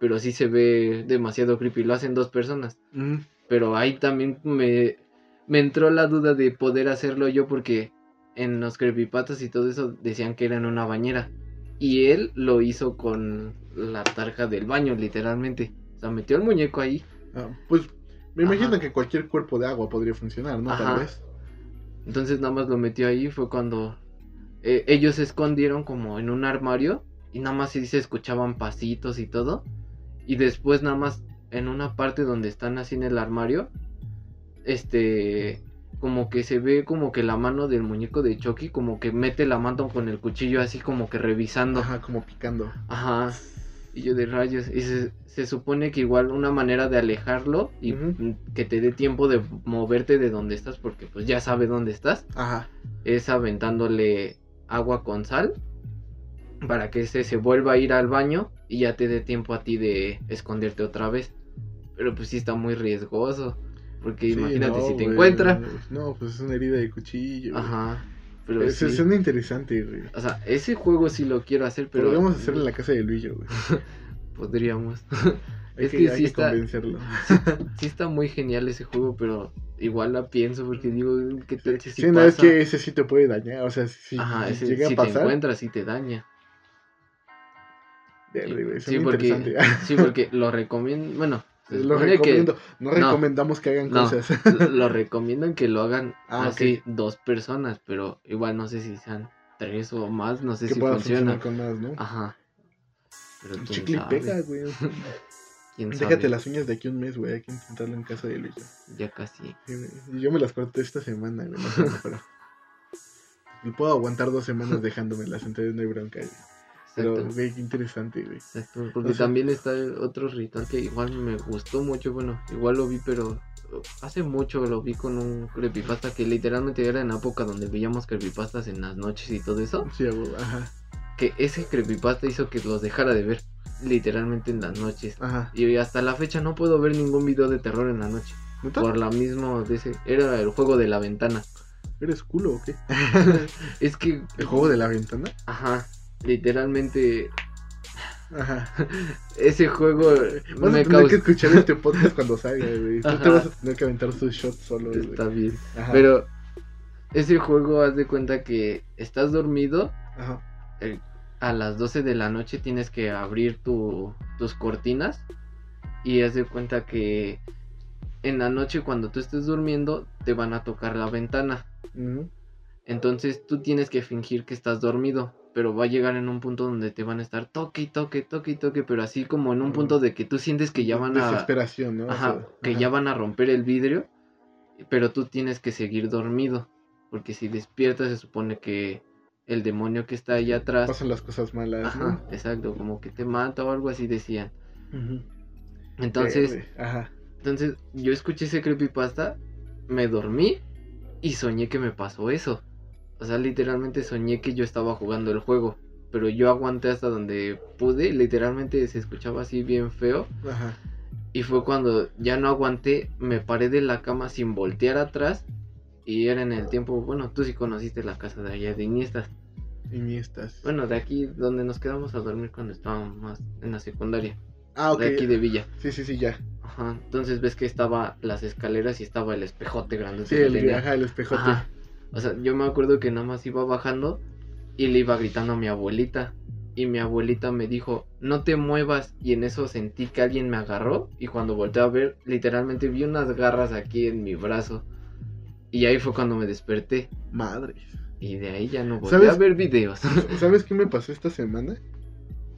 Pero sí se ve demasiado creepy. Lo hacen dos personas. Pero ahí también me, me entró la duda de poder hacerlo yo porque en los creepypastas y todo eso decían que era en una bañera. Y él lo hizo con la tarja del baño, literalmente. O sea, metió el muñeco ahí. Ah, pues me imagino que cualquier cuerpo de agua podría funcionar, ¿no? Ajá. Tal vez. Entonces nada más lo metió ahí. Fue cuando eh, ellos se escondieron como en un armario. Y nada más sí se escuchaban pasitos y todo. Y después nada más en una parte donde están así en el armario. Este... Como que se ve como que la mano del muñeco de Chucky. Como que mete la mano con el cuchillo así como que revisando. Ajá, como picando. Ajá. Y yo de rayos. Y se, se supone que igual una manera de alejarlo y mm, que te dé tiempo de moverte de donde estás, porque pues ya sabe dónde estás, Ajá. es aventándole agua con sal para que ese se vuelva a ir al baño y ya te dé tiempo a ti de esconderte otra vez. Pero pues sí está muy riesgoso. Porque Sí, imagínate no, si te güey. encuentra. No, pues es una herida de cuchillo. Ajá. Pero Es, sí. Suena interesante, güey. O sea, ese juego sí lo quiero hacer, pero. Podríamos hacerlo en la casa de Luillo, güey. Podríamos. Es que, sí que está- convencerlo. Sí está muy genial ese juego, pero igual la pienso porque digo, ¿qué tal si Sí, sí no, es que ese sí te puede dañar. O sea, si, Ajá, si ese, llega si a te pasar. encuentras y te daña. Verde, sí, porque, sí, porque lo recomiendo, bueno, Lo supone que recomiendo. No, no. recomendamos que hagan No. cosas. lo- lo recomiendan que lo hagan Ah, así dos personas, pero igual no sé si sean tres o más, no sé que si funciona. con más, ¿no? Ajá. Pero quién chicle sabe, pega, güey. quién Déjate sabe, las uñas de aquí un mes, güey. Hay que intentarlo en casa de Luillo. ya casi. Sí, yo me las corté esta semana, güey. No sé, pero. Y puedo aguantar dos semanas dejándomelas, entonces no hay bronca, güey. Pero, Exacto. güey, qué interesante, güey. Exacto, porque O sea- también está otro ritual que igual me gustó mucho, bueno, igual lo vi, pero hace mucho lo vi con un creepypasta que literalmente era en la época donde veíamos creepypastas en las noches y todo eso, Sí, ajá. que ese creepypasta hizo que los dejara de ver, literalmente en las noches. Ajá. Y hasta la fecha no puedo ver ningún video de terror en la noche, ¿Neta? por la misma de ese, era el juego de la ventana. ¿Eres culo o qué? Es que, ¿El juego de la ventana? ajá, literalmente Ajá. ese juego Vas a me tener causa... que escuchar este podcast cuando salga, güey. Tú te vas a tener que aventar tus shots solo, güey. Está bien. Ajá. Pero ese juego, haz de cuenta que estás dormido. Ajá. a las 12 de la noche tienes que abrir tu, tus cortinas. Y haz de cuenta que en la noche, cuando tú estés durmiendo, te van a tocar la ventana. Entonces tú tienes que fingir que estás dormido. Pero va a llegar en un punto donde te van a estar toque y toque, toque y toque. Pero así como en un punto de que tú sientes que ya van a. Desesperación, ¿no? O Ajá, sea, que ajá. ya van a romper el vidrio, pero tú tienes que seguir dormido, porque si despiertas se supone que el demonio que está ahí atrás, Pasan las cosas malas, ajá, exacto, como que te mata o algo así decían. ¿no? Entonces, Ajá. entonces yo escuché ese creepypasta, me dormí y soñé que me pasó eso. O sea, literalmente soñé que yo estaba jugando el juego, pero yo aguanté hasta donde pude, literalmente se escuchaba así bien feo. Ajá. Y fue cuando ya no aguanté, me paré de la cama sin voltear atrás. Y era en el tiempo, bueno, tú sí conociste la casa de allá de Iniestas. Iniestas. Bueno, de aquí donde nos quedamos a dormir cuando estábamos más en la secundaria. ah, ok. De aquí de Villa. Sí, sí, sí, ya. Ajá. Entonces ves que estaba las escaleras y estaba el espejote grande. Sí, el, ajá, el espejote. Ajá. O sea, yo me acuerdo que nada más iba bajando y le iba gritando a mi abuelita. Y mi abuelita me dijo, no te muevas. Y en eso sentí que alguien me agarró. Y cuando volteé a ver, literalmente vi unas garras aquí en mi brazo. Y ahí fue cuando me desperté. Madre. Y de ahí ya no volví ¿Sabes? a ver videos. ¿Sabes qué me pasó esta semana?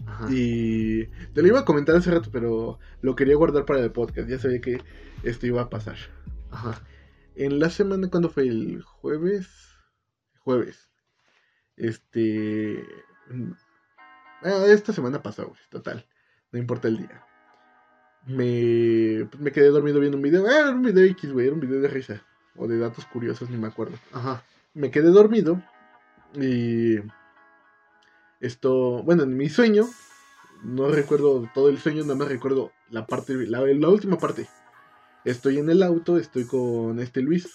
Ajá. Y te lo iba a comentar hace rato, pero lo quería guardar para el podcast. Ya sabía que esto iba a pasar. Ajá. En la semana, cuando fue? ¿El jueves? Jueves. Este. mm, ah, esta semana pasó, güey. Total. No importa el día. Me, pues, me quedé dormido viendo un video. Ah, era un video X, güey. Era un video de risa. O de datos curiosos, ni me acuerdo. Ajá. me quedé dormido y esto, bueno, en mi sueño, no recuerdo todo el sueño, nada más recuerdo la parte, la, la última parte. Estoy en el auto, estoy con este Luis.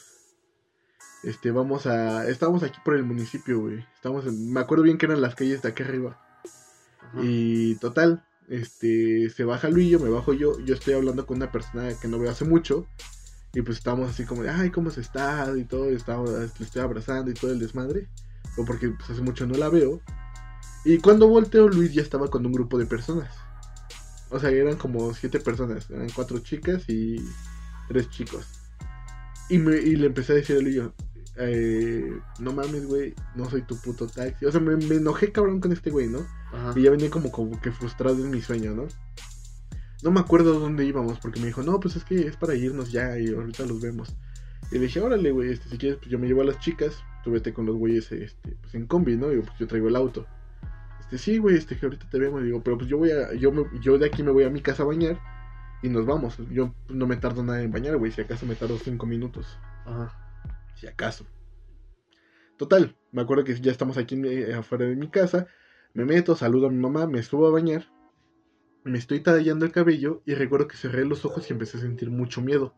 Este, vamos a, estamos aquí por el municipio, güey. Estamos en- me acuerdo bien que eran las calles de aquí arriba. Ajá. Y total, este, se baja Luis, me bajo yo, yo estoy hablando con una persona que no veo hace mucho. Y pues estamos así como de, ay, ¿cómo has estado? Y todo, estamos, le estoy abrazando y todo el desmadre. O porque pues, hace mucho no la veo. Y cuando volteo, Luis ya estaba con un grupo de personas. O sea, eran como siete personas. Eran cuatro chicas y tres chicos. Y, me, y le empecé a decir a Luis, eh, no mames, güey, no soy tu puto taxi. O sea, me, me enojé cabrón con este güey, ¿no? Ajá. Y ya venía como, como que frustrado en mi sueño, ¿no? No me acuerdo dónde íbamos porque me dijo, no, pues es que es para irnos ya y ahorita los vemos. Y le dije, órale, güey, este, si quieres, pues yo me llevo a las chicas, tú vete con los güeyes este, pues en combi, ¿no? Y pues yo traigo el auto. Este, sí, güey, este, que ahorita te vemos. Digo, pero pues yo voy a, yo, me- yo de aquí me voy a mi casa a bañar y nos vamos. Yo no me tardo nada en bañar, güey, si acaso me tardo cinco minutos Ajá. si acaso. Total, me acuerdo que ya estamos aquí eh, afuera de mi casa, me meto, saludo a mi mamá, me subo a bañar, me estoy tallando el cabello y recuerdo que cerré los ojos y empecé a sentir mucho miedo,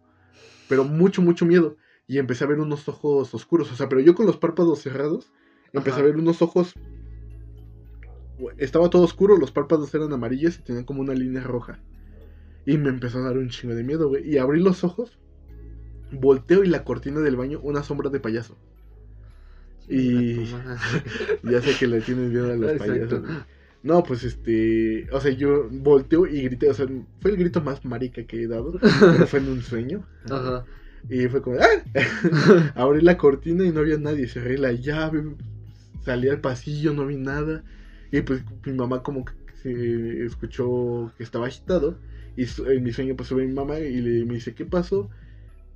pero mucho, mucho miedo. Y empecé a ver unos ojos oscuros, o sea, pero yo con los párpados cerrados, empecé a ver unos ojos... Estaba todo oscuro, los párpados eran amarillos y tenían como una línea roja. Y me empezó a dar un chingo de miedo, güey. Y abrí los ojos, volteo y la cortina del baño, una sombra de payaso. Y-. Ya sé que le tienes miedo a los Exacto. payasos. güey. No, pues este. O sea, yo volteo y grité. O sea, fue el grito más marica que he dado. Pero fue en un sueño. Ajá. Y fue como. ¡Ah! Abrí la cortina y no había nadie. Cerré la llave. Salí al pasillo, no vi nada. Y pues mi mamá, como que se escuchó que estaba agitado. Y su- en mi sueño, pues sube mi mamá y le, me dice: ¿Qué pasó?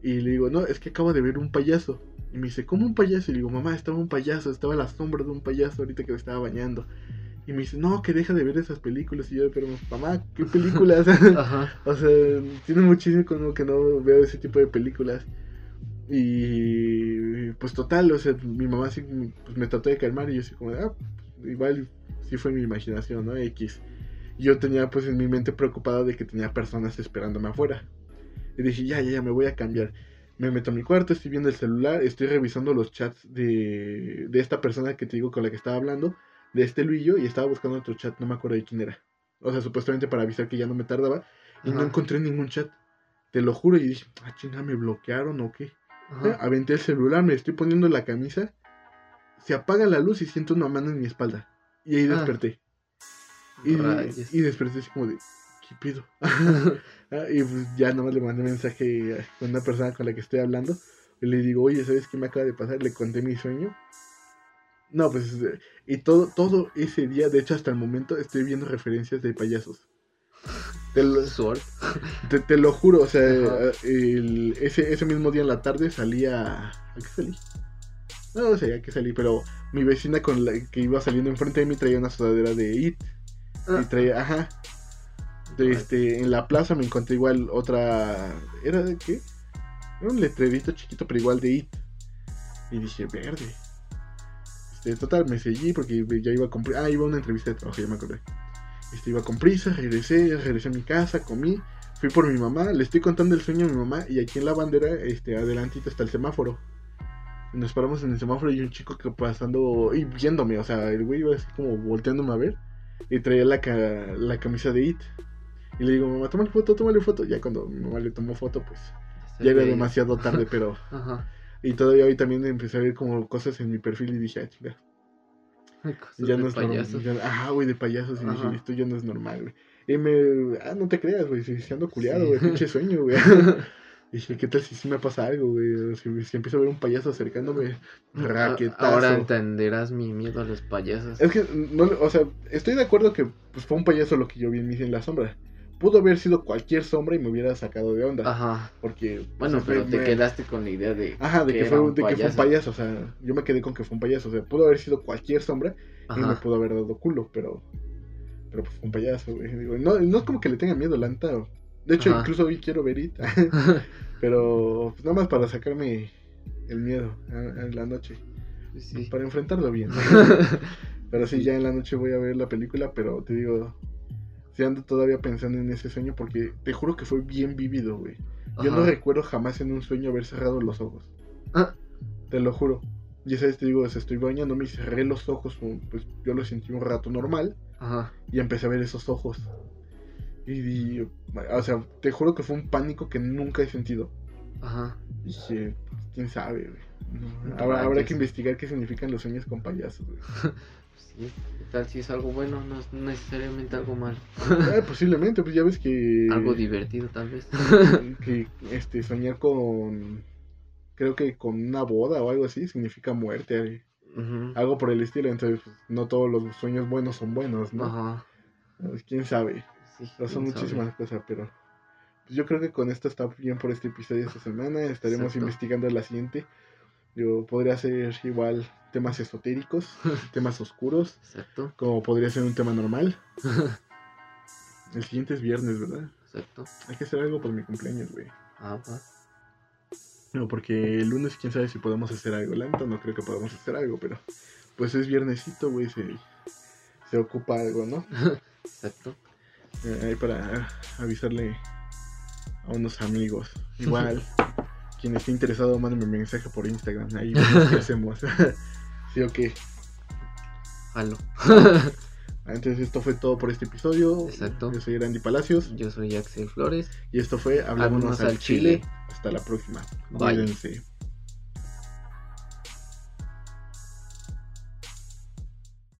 Y le digo: No, es que acabo de ver un payaso. Y me dice: ¿Cómo un payaso? Y le digo: Mamá, estaba un payaso. Estaba la sombra de un payaso ahorita que me estaba bañando. Y me dice: No, que deja de ver esas películas. Y yo, pero mamá, ¿qué películas? O sea, tiene muchísimo como que no veo ese tipo de películas. Y pues total, o sea, mi mamá sí pues, me trató de calmar y yo así como, ah, igual sí fue mi imaginación, ¿no? X. Yo tenía pues en mi mente preocupada de que tenía personas esperándome afuera. Y dije, ya, ya, ya, me voy a cambiar. Me meto a mi cuarto, estoy viendo el celular, estoy revisando los chats de, de esta persona que te digo con la que estaba hablando, de este Luillo, y estaba buscando otro chat, no me acuerdo de quién era. O sea, supuestamente para avisar que ya no me tardaba. Y no encontré ningún chat. Te lo juro. Y dije, ah, chinga, ¿me bloquearon o qué? Ajá. Aventé el celular, me estoy poniendo la camisa. Se apaga la luz y siento una mano en mi espalda. Y ahí Ah. desperté. Y, Rayos. y desperté así como de, ¿qué pido? Ah, y pues ya nomás le mandé mensaje a una persona con la que estoy hablando. Y le digo, oye, ¿sabes qué me acaba de pasar? Le conté mi sueño. No, pues, y todo, todo ese día, de hecho hasta el momento, estoy viendo referencias de payasos. Te lo, te, te lo juro, o sea, el- ese, ese mismo día en la tarde salía... ¿A qué salí? No sé a qué salí, pero mi vecina con la que iba saliendo enfrente de mí traía una sudadera de IT. Ah. Y traía, ajá. Este, en la plaza me encontré igual otra. ¿Era de qué? Era un letrerito chiquito, pero igual de IT. Y dije, verde. Este, total, me seguí porque ya iba con prisa. Ah, iba a una entrevista de trabajo, ya me acordé. Este, iba con prisa, regresé, regresé a mi casa, comí. Fui por mi mamá, le estoy contando el sueño a mi mamá. Y aquí en la bandera, este, adelantito está el semáforo. Nos paramos en el semáforo y un chico que pasando y viéndome, o sea, el güey iba así como volteándome a ver. Y traía la, ca- la camisa de IT. Y le digo, mamá, tómale foto, tómale foto. Ya cuando mi mamá le tomó foto, pues ya era demasiado tarde, pero. Ajá. Y todavía hoy también empecé a ver como cosas en mi perfil y dije, ah, Cosas ya de no es payasos. normal. ya- Ajá, güey, de payasos. Y dije, esto ya no es normal, güey. Y me. Ah, no te creas, güey, si ando culiado, Sí. güey, pinche sueño, güey. dije, ¿qué tal si sí me pasa algo, güey? Si, si empiezo a ver un payaso acercándome, raquetazo. Ahora entenderás mi miedo a los payasos. Es que, no, o sea, estoy de acuerdo que pues, fue un payaso lo que yo vi en, en la sombra. Pudo haber sido cualquier sombra y me hubiera sacado de onda. Ajá. Porque. Bueno, o sea, pero me- te me- quedaste con la idea de. Ajá, de que, era fue, un de que fue un payaso. O sea, yo me quedé con que fue un payaso. O sea, pudo haber sido cualquier sombra y me pudo haber dado culo, pero. Pero pues fue un payaso, güey. Digo, no, no es como que le tenga miedo a Lanta. De hecho, Ajá. incluso hoy quiero ver It. pero pues, nada más para sacarme el miedo a la noche. sí. Para enfrentarlo bien. Pero sí, ya en la noche voy a ver la película, pero te digo, sí ando todavía pensando en ese sueño porque te juro que fue bien vivido, güey. Yo no recuerdo jamás en un sueño haber cerrado los ojos. Ah. Te lo juro. Y esa vez te digo, sea, estoy bañándome y cerré los ojos, pues yo lo sentí un rato normal Ajá. y empecé a ver esos ojos. Y, di- o sea, te juro que fue un pánico que nunca he sentido. Ajá. Dije, pues, quién sabe, güey. No, habrá, habrá que investigar qué significan los sueños con payasos, güey. Sí. ¿Qué tal si es algo bueno? No es necesariamente algo malo. Eh, posiblemente, pues ya ves que. Algo divertido, tal vez. que este soñar con creo que con una boda o algo así significa muerte algo por el estilo entonces pues, no todos los sueños buenos son buenos no Ajá. Pues, quién sabe Sí, son sabe. muchísimas cosas pero pues, yo creo que con esto está bien por este episodio de esta semana estaremos Exacto. investigando la siguiente yo podría ser igual temas esotéricos temas oscuros Exacto. como podría ser un tema normal el siguiente es viernes verdad Exacto. hay que hacer algo por mi cumpleaños güey Ah, va. No, porque el lunes quién sabe si podemos hacer algo. Lento, no creo que podamos hacer algo, pero pues es viernesito, güey, se, se ocupa algo, ¿no? Exacto. Eh, ahí para avisarle a unos amigos. Igual, quien esté interesado, mándenme un mensaje por Instagram. Ahí vemos qué hacemos. sí, ok. Halo. Entonces esto fue todo por este episodio. Exacto. Yo soy Randy Palacios Yo soy Axel Flores. y esto fue Hablámonos Hablámonos al al Chile. Chile. Hasta la próxima. Bye. Cuídense.